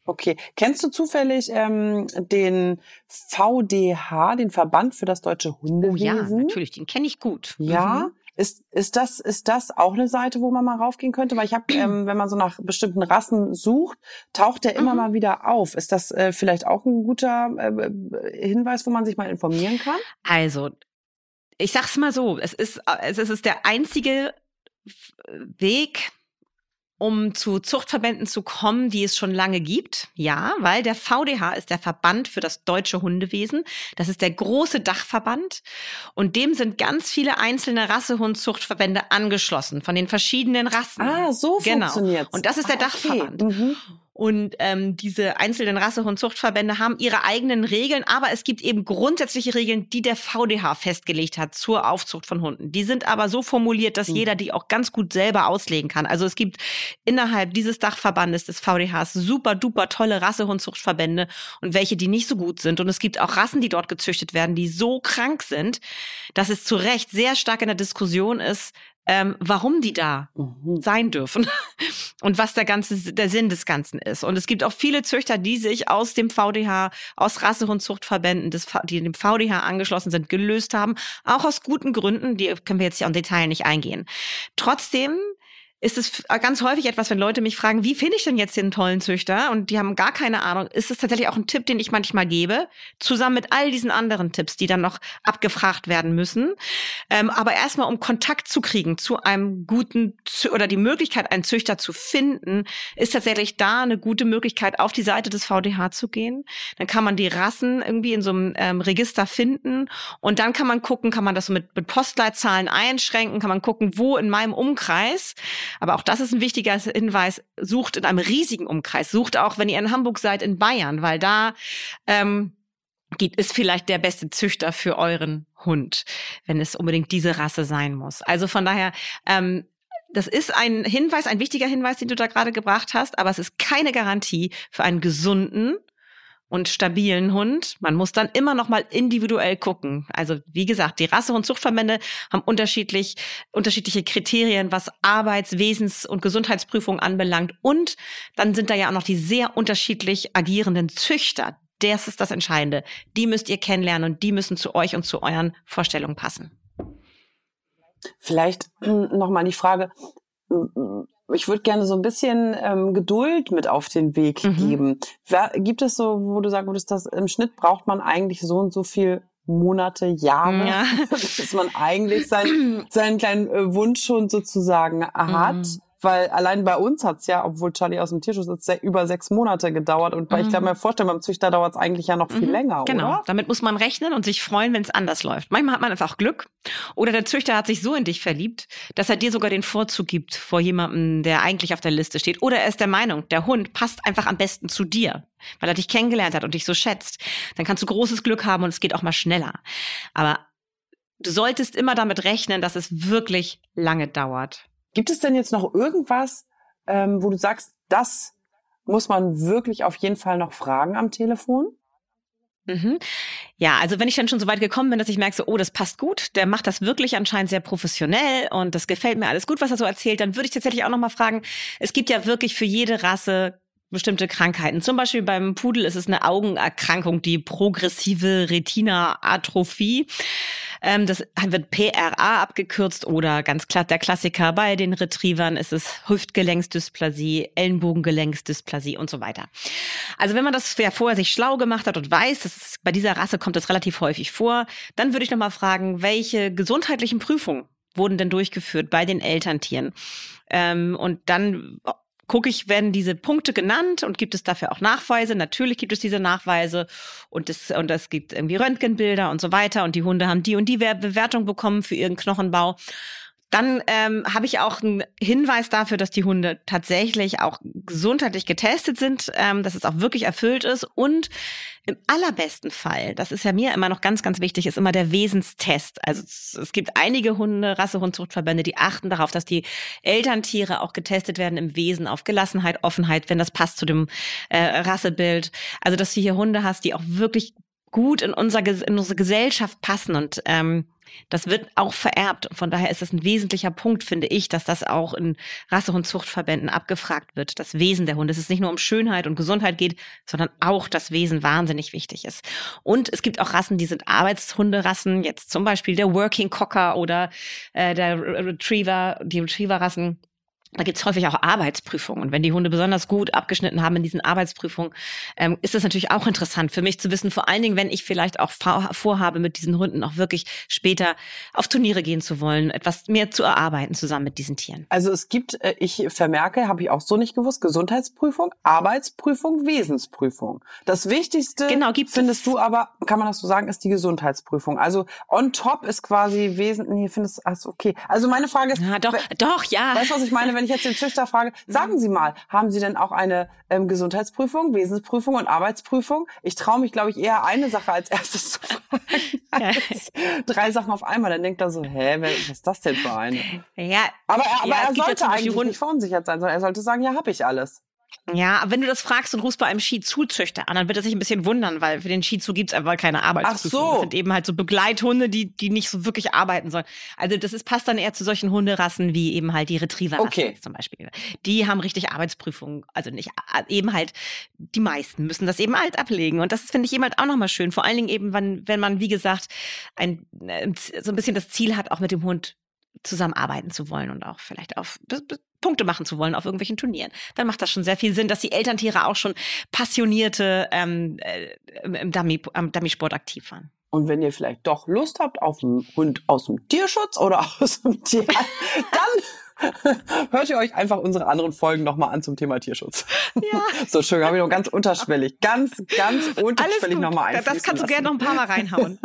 B: Okay. Kennst du zufällig ähm, den VDH, den Verband für das deutsche Hundewesen? Oh ja,
C: natürlich, den kenne ich gut.
B: Ja. Mhm. Ist, ist, das, ist das auch eine Seite, wo man mal raufgehen könnte? Weil ich habe, ähm, wenn man so nach bestimmten Rassen sucht, taucht der immer mhm. mal wieder auf. Ist das äh, vielleicht auch ein guter äh, Hinweis, wo man sich mal informieren kann?
C: Also, ich sag's mal so, es ist, es ist der einzige Weg, um zu Zuchtverbänden zu kommen, die es schon lange gibt. Ja, weil der VDH ist der Verband für das deutsche Hundewesen. Das ist der große Dachverband und dem sind ganz viele einzelne Rassehundzuchtverbände angeschlossen von den verschiedenen Rassen.
B: Ah, so genau. funktioniert's.
C: Und das ist der ah, okay. Dachverband. Mhm. Und ähm, diese einzelnen Rassehund-Zuchtverbände haben ihre eigenen Regeln, aber es gibt eben grundsätzliche Regeln, die der VDH festgelegt hat zur Aufzucht von Hunden. Die sind aber so formuliert, dass mhm. jeder die auch ganz gut selber auslegen kann. Also es gibt innerhalb dieses Dachverbandes des VDHs super duper tolle Rassehundzuchtverbände und welche, die nicht so gut sind. Und es gibt auch Rassen, die dort gezüchtet werden, die so krank sind, dass es zu Recht sehr stark in der Diskussion ist, ähm, warum die da mhm. sein dürfen und was der ganze der Sinn des Ganzen ist. Und es gibt auch viele Züchter, die sich aus dem VDH, aus Rassehundzuchtverbänden, des, die dem VDH angeschlossen sind, gelöst haben, auch aus guten Gründen. Die können wir jetzt ja im Detail nicht eingehen. Trotzdem ist es ganz häufig etwas, wenn Leute mich fragen, wie finde ich denn jetzt den tollen Züchter? Und die haben gar keine Ahnung. Ist es tatsächlich auch ein Tipp, den ich manchmal gebe, zusammen mit all diesen anderen Tipps, die dann noch abgefragt werden müssen. Ähm, aber erstmal, um Kontakt zu kriegen zu einem guten oder die Möglichkeit, einen Züchter zu finden, ist tatsächlich da eine gute Möglichkeit, auf die Seite des VDH zu gehen. Dann kann man die Rassen irgendwie in so einem ähm, Register finden und dann kann man gucken, kann man das mit, mit Postleitzahlen einschränken, kann man gucken, wo in meinem Umkreis aber auch das ist ein wichtiger Hinweis. Sucht in einem riesigen Umkreis. Sucht auch, wenn ihr in Hamburg seid, in Bayern, weil da ähm, ist vielleicht der beste Züchter für euren Hund, wenn es unbedingt diese Rasse sein muss. Also von daher, ähm, das ist ein Hinweis, ein wichtiger Hinweis, den du da gerade gebracht hast, aber es ist keine Garantie für einen gesunden und stabilen Hund. Man muss dann immer noch mal individuell gucken. Also wie gesagt, die Rasse- und Zuchtverbände haben unterschiedlich unterschiedliche Kriterien, was Arbeits-, Wesens- und Gesundheitsprüfungen anbelangt. Und dann sind da ja auch noch die sehr unterschiedlich agierenden Züchter. Das ist das Entscheidende. Die müsst ihr kennenlernen und die müssen zu euch und zu euren Vorstellungen passen.
B: Vielleicht noch mal die Frage, ich würde gerne so ein bisschen ähm, Geduld mit auf den Weg mhm. geben. Wer, gibt es so, wo du sagen würdest, dass im Schnitt braucht man eigentlich so und so viel Monate, Jahre, ja. *laughs* bis man eigentlich sein, seinen kleinen äh, Wunsch schon sozusagen *laughs* hat? Mhm. Weil allein bei uns hat's ja, obwohl Charlie aus dem Tierschutz ist, über sechs Monate gedauert. Und mhm. ich kann mir vorstellen, beim Züchter dauert es eigentlich ja noch viel mhm. länger,
C: genau.
B: oder?
C: Damit muss man rechnen und sich freuen, wenn es anders läuft. Manchmal hat man einfach Glück. Oder der Züchter hat sich so in dich verliebt, dass er dir sogar den Vorzug gibt vor jemandem, der eigentlich auf der Liste steht. Oder er ist der Meinung, der Hund passt einfach am besten zu dir, weil er dich kennengelernt hat und dich so schätzt. Dann kannst du großes Glück haben und es geht auch mal schneller. Aber du solltest immer damit rechnen, dass es wirklich lange dauert.
B: Gibt es denn jetzt noch irgendwas, ähm, wo du sagst, das muss man wirklich auf jeden Fall noch fragen am Telefon?
C: Mhm. Ja, also wenn ich dann schon so weit gekommen bin, dass ich merke, so, oh, das passt gut, der macht das wirklich anscheinend sehr professionell und das gefällt mir alles gut, was er so erzählt, dann würde ich tatsächlich auch noch mal fragen, es gibt ja wirklich für jede Rasse bestimmte Krankheiten. Zum Beispiel beim Pudel ist es eine Augenerkrankung, die progressive Retina-Atrophie. Ähm, das wird PRA abgekürzt oder ganz klar der Klassiker bei den Retrievern ist es Hüftgelenksdysplasie, Ellenbogengelenksdysplasie und so weiter. Also wenn man das ja vorher sich schlau gemacht hat und weiß, dass bei dieser Rasse kommt das relativ häufig vor, dann würde ich noch mal fragen, welche gesundheitlichen Prüfungen wurden denn durchgeführt bei den Elterntieren? Ähm, und dann gucke ich, werden diese Punkte genannt und gibt es dafür auch Nachweise? Natürlich gibt es diese Nachweise und es, und es gibt irgendwie Röntgenbilder und so weiter und die Hunde haben die und die Bewertung bekommen für ihren Knochenbau. Dann ähm, habe ich auch einen Hinweis dafür, dass die Hunde tatsächlich auch gesundheitlich getestet sind, ähm, dass es auch wirklich erfüllt ist. Und im allerbesten Fall, das ist ja mir immer noch ganz, ganz wichtig, ist immer der Wesenstest. Also es, gibt einige Hunde, Rassehundzuchtverbände, die achten darauf, dass die Elterntiere auch getestet werden im Wesen auf Gelassenheit, Offenheit, wenn das passt zu dem äh, Rassebild. Also dass du hier Hunde hast, die auch wirklich gut in, unser, in unsere Gesellschaft passen und ähm, das wird auch vererbt. Von daher ist es ein wesentlicher Punkt, finde ich, dass das auch in Rasse- und Zuchtverbänden abgefragt wird. Das Wesen der Hunde. Dass es nicht nur um Schönheit und Gesundheit geht, sondern auch das Wesen wahnsinnig wichtig ist. Und es gibt auch Rassen, die sind Arbeitshunderassen. Jetzt zum Beispiel der Working Cocker oder äh, der Retriever, die Retriever-Rassen da gibt's häufig auch Arbeitsprüfungen. Und wenn die Hunde besonders gut abgeschnitten haben in diesen Arbeitsprüfungen, ähm, ist das natürlich auch interessant für mich zu wissen, vor allen Dingen, wenn ich vielleicht auch vorhabe, mit diesen Hunden auch wirklich später auf Turniere gehen zu wollen, etwas mehr zu erarbeiten zusammen mit diesen Tieren.
B: Also es gibt, äh, ich vermerke, habe ich auch so nicht gewusst, Gesundheitsprüfung, Arbeitsprüfung, Wesensprüfung. Das Wichtigste,
C: genau,
B: findest du aber, kann man das so sagen, ist die Gesundheitsprüfung. Also on top ist quasi Wesen, nee, findest du, also okay. Also meine Frage ist.
C: Ja, doch, doch, ja.
B: Weißt du, was ich meine? Wenn ich jetzt den Züchter frage, sagen mhm. Sie mal, haben Sie denn auch eine ähm, Gesundheitsprüfung, Wesensprüfung und Arbeitsprüfung? Ich traue mich, glaube ich, eher eine Sache als erstes zu fragen. Ja. *laughs* drei Sachen auf einmal. Dann denkt er so, hä, was ist das denn für eine?
C: Ja.
B: Aber, er, aber ja, er sollte eigentlich nicht verunsichert sein, sondern er sollte sagen, ja, habe ich alles.
C: Ja, aber wenn du das fragst und rufst bei einem Shizu-Züchter an, dann wird er sich ein bisschen wundern, weil für den Shizu gibt's einfach keine Arbeitsprüfung. Ach so. Das sind eben halt so Begleithunde, die, die nicht so wirklich arbeiten sollen. Also das ist, passt dann eher zu solchen Hunderassen wie eben halt die Retriever
B: okay.
C: zum Beispiel. Die haben richtig Arbeitsprüfungen. Also nicht, eben halt, die meisten müssen das eben halt ablegen. Und das finde ich eben halt auch nochmal schön. Vor allen Dingen eben, wenn, wenn man, wie gesagt, ein, äh, so ein bisschen das Ziel hat, auch mit dem Hund zusammenarbeiten zu wollen und auch vielleicht auf Punkte machen zu wollen auf irgendwelchen Turnieren. Dann macht das schon sehr viel Sinn, dass die Elterntiere auch schon passionierte ähm, äh, im Dummy, am Dummy-Sport aktiv waren.
B: Und wenn ihr vielleicht doch Lust habt auf einen Hund aus dem Tierschutz oder *laughs* aus dem Tier, dann *laughs* hört ihr euch einfach unsere anderen Folgen nochmal an zum Thema Tierschutz. Ja. *laughs* So schön, habe ich noch ganz unterschwellig, ganz, ganz unterschwellig nochmal
C: ein. Das kannst du gerne noch ein paar Mal reinhauen.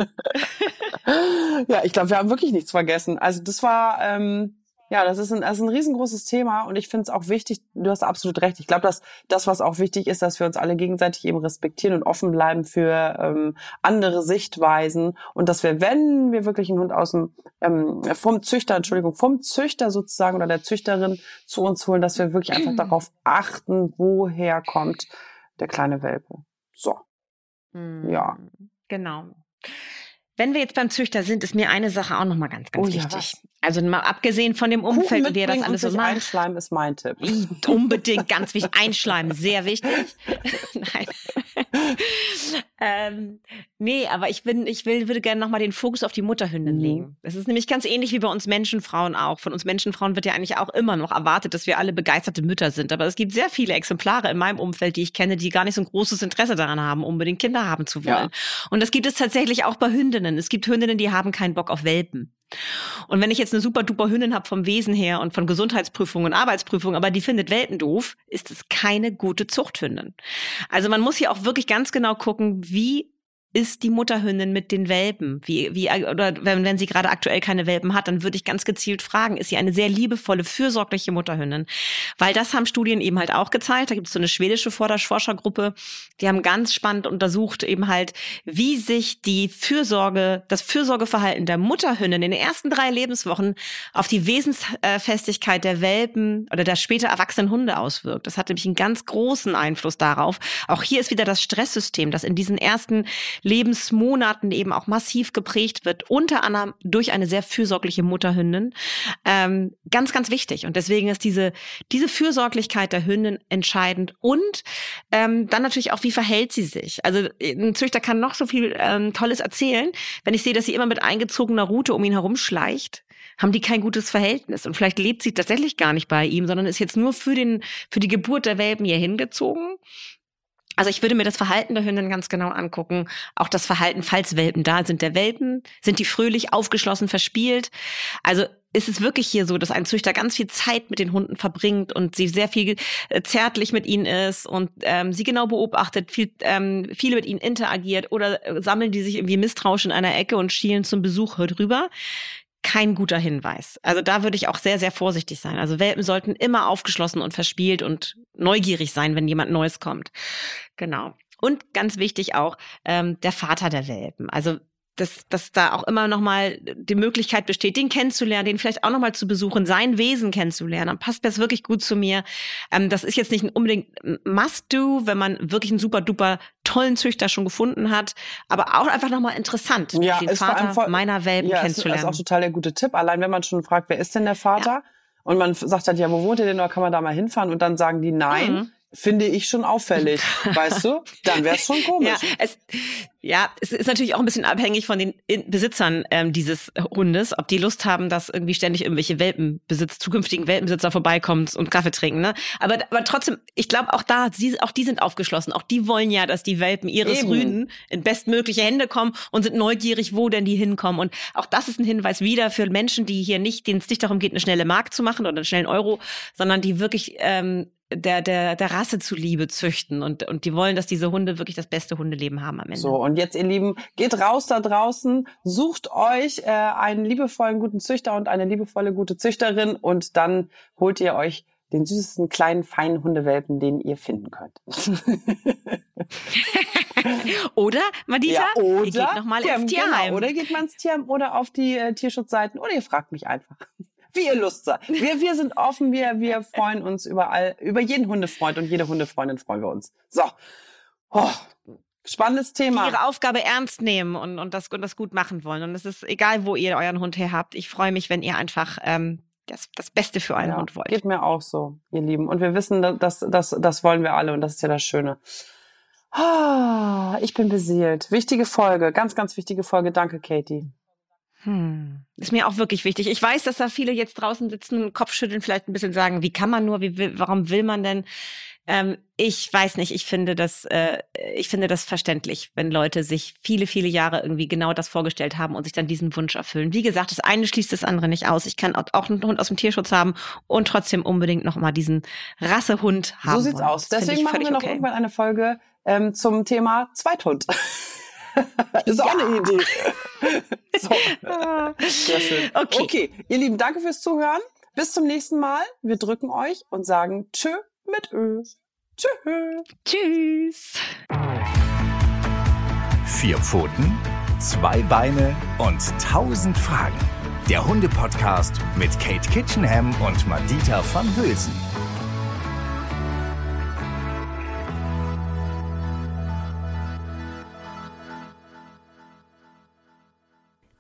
B: ja, ich glaube, wir haben wirklich nichts vergessen. Also das war ähm, ja, das ist ein, das ist ein riesengroßes Thema und ich finde es auch wichtig, du hast absolut recht. Ich glaube, dass das, was auch wichtig ist, dass wir uns alle gegenseitig eben respektieren und offen bleiben für ähm, andere Sichtweisen und dass wir, wenn wir wirklich einen Hund aus dem, ähm, vom Züchter, Entschuldigung, vom Züchter sozusagen oder der Züchterin zu uns holen, dass wir wirklich einfach darauf achten, woher kommt der kleine Welpe. So.
C: Mhm. Ja. Genau. Wenn wir jetzt beim Züchter sind, ist mir eine Sache auch nochmal ganz, ganz oh, wichtig. Ja, also mal abgesehen von dem Umfeld, wie er das alles so macht.
B: Einschleimen ist mein Tipp.
C: Unbedingt, ganz wichtig. Einschleimen, sehr wichtig. *laughs* Nein. *laughs* ähm, nee, aber ich bin, ich will, würde gerne nochmal den Fokus auf die Mutterhündin mhm. legen. Das ist nämlich ganz ähnlich wie bei uns Menschenfrauen auch. Von uns Menschenfrauen wird ja eigentlich auch immer noch erwartet, dass wir alle begeisterte Mütter sind. Aber es gibt sehr viele Exemplare in meinem Umfeld, die ich kenne, die gar nicht so ein großes Interesse daran haben, unbedingt Kinder haben zu wollen. Ja. Und das gibt es tatsächlich auch bei Hündinnen. Es gibt Hündinnen, die haben keinen Bock auf Welpen. Und wenn ich jetzt eine super duper Hündin habe vom Wesen her und von Gesundheitsprüfungen und Arbeitsprüfungen, aber die findet Welpen doof, ist es keine gute Zuchthündin. Also man muss hier auch wirklich ganz genau gucken, wie ist die Mutterhündin mit den Welpen? Wie, wie, oder wenn, wenn sie gerade aktuell keine Welpen hat, dann würde ich ganz gezielt fragen, ist sie eine sehr liebevolle, fürsorgliche Mutterhündin? Weil das haben Studien eben halt auch gezeigt. Da gibt es so eine schwedische Forschergruppe, die haben ganz spannend untersucht eben halt, wie sich die Fürsorge, das Fürsorgeverhalten der Mutterhündin in den ersten drei Lebenswochen auf die Wesensfestigkeit der Welpen oder der später erwachsenen Hunde auswirkt. Das hat nämlich einen ganz großen Einfluss darauf. Auch hier ist wieder das Stresssystem, das in diesen ersten Lebensmonaten eben auch massiv geprägt wird, unter anderem durch eine sehr fürsorgliche Mutterhündin. Ähm, ganz, ganz wichtig. Und deswegen ist diese, diese Fürsorglichkeit der Hündin entscheidend. Und ähm, dann natürlich auch, wie verhält sie sich? Also ein Züchter kann noch so viel ähm, Tolles erzählen. Wenn ich sehe, dass sie immer mit eingezogener Route um ihn herumschleicht, haben die kein gutes Verhältnis. Und vielleicht lebt sie tatsächlich gar nicht bei ihm, sondern ist jetzt nur für, den, für die Geburt der Welpen hier hingezogen also ich würde mir das Verhalten der Hündin ganz genau angucken. Auch das Verhalten, falls Welpen da sind, der Welpen. Sind die fröhlich, aufgeschlossen, verspielt? Also ist es wirklich hier so, dass ein Züchter ganz viel Zeit mit den Hunden verbringt und sie sehr viel äh, zärtlich mit ihnen ist und ähm, sie genau beobachtet, viel, ähm, viele mit ihnen interagiert oder äh, sammeln die sich irgendwie misstrauisch in einer Ecke und schielen zum Besuch drüber kein guter Hinweis. Also da würde ich auch sehr, sehr vorsichtig sein. Also Welpen sollten immer aufgeschlossen und verspielt und neugierig sein, wenn jemand Neues kommt. Genau. Und ganz wichtig auch ähm, der Vater der Welpen. Also dass, dass da auch immer noch mal die Möglichkeit besteht, den kennenzulernen, den vielleicht auch noch mal zu besuchen, sein Wesen kennenzulernen. Dann passt das wirklich gut zu mir. Ähm, das ist jetzt nicht ein unbedingt Must-Do, wenn man wirklich einen super duper tollen Züchter schon gefunden hat, aber auch einfach noch mal interessant,
B: ja,
C: den Vater voll, meiner Welpen ja, kennenzulernen.
B: Das ist auch total der gute Tipp. Allein wenn man schon fragt, wer ist denn der Vater? Ja. Und man sagt dann, ja, wo wohnt ihr denn? Oder kann man da mal hinfahren? Und dann sagen die nein. Mhm finde ich schon auffällig, *laughs* weißt du? Dann wäre es schon komisch.
C: Ja es, ja, es ist natürlich auch ein bisschen abhängig von den Besitzern ähm, dieses Hundes, ob die Lust haben, dass irgendwie ständig irgendwelche Welpenbesitz, zukünftigen Welpenbesitzer vorbeikommen und Kaffee trinken. Ne? Aber, aber trotzdem, ich glaube auch da, sie, auch die sind aufgeschlossen. Auch die wollen ja, dass die Welpen ihres Eben. Rüden in bestmögliche Hände kommen und sind neugierig, wo denn die hinkommen. Und auch das ist ein Hinweis wieder für Menschen, die hier nicht, denen es nicht darum geht, eine schnelle Mark zu machen oder einen schnellen Euro, sondern die wirklich ähm, der, der, der Rasse zuliebe züchten und, und die wollen, dass diese Hunde wirklich das beste Hundeleben haben am Ende.
B: So, und jetzt, ihr Lieben, geht raus da draußen, sucht euch äh, einen liebevollen guten Züchter und eine liebevolle gute Züchterin und dann holt ihr euch den süßesten kleinen feinen Hundewelpen, den ihr finden könnt. *laughs*
C: oder, Madita,
B: ja, oder
C: ihr geht nochmal ins
B: genau,
C: Tierheim.
B: Genau, oder geht mal ins Tierheim oder auf die äh, Tierschutzseiten oder ihr fragt mich einfach wie ihr Lust seid. Wir, wir sind offen, wir, wir freuen uns überall, über jeden Hundefreund und jede Hundefreundin freuen wir uns. So. Oh, spannendes Thema.
C: Die ihre Aufgabe ernst nehmen und, und, das, und das gut machen wollen. Und es ist egal, wo ihr euren Hund her habt. Ich freue mich, wenn ihr einfach ähm, das, das Beste für euren
B: ja,
C: Hund wollt.
B: Geht mir auch so, ihr Lieben. Und wir wissen, dass, dass, das wollen wir alle und das ist ja das Schöne. Ah, ich bin beseelt. Wichtige Folge, ganz, ganz wichtige Folge. Danke, Katie.
C: Hm. Ist mir auch wirklich wichtig. Ich weiß, dass da viele jetzt draußen sitzen und Kopfschütteln, vielleicht ein bisschen sagen, wie kann man nur, wie will, warum will man denn? Ähm, ich weiß nicht, ich finde das, äh, ich finde das verständlich, wenn Leute sich viele, viele Jahre irgendwie genau das vorgestellt haben und sich dann diesen Wunsch erfüllen. Wie gesagt, das eine schließt das andere nicht aus. Ich kann auch einen Hund aus dem Tierschutz haben und trotzdem unbedingt noch mal diesen Rassehund haben.
B: So sieht's
C: wollen.
B: aus. Deswegen machen wir noch okay. irgendwann eine Folge ähm, zum Thema Zweithund. *laughs* *laughs* ist auch eine Idee. *laughs* so. Sehr schön. Okay. okay, ihr Lieben, danke fürs Zuhören. Bis zum nächsten Mal. Wir drücken euch und sagen Tschö mit Ö. Tschö.
C: Tschüss.
A: Vier Pfoten, zwei Beine und tausend Fragen. Der Hunde-Podcast mit Kate Kitchenham und Madita van Hülsen.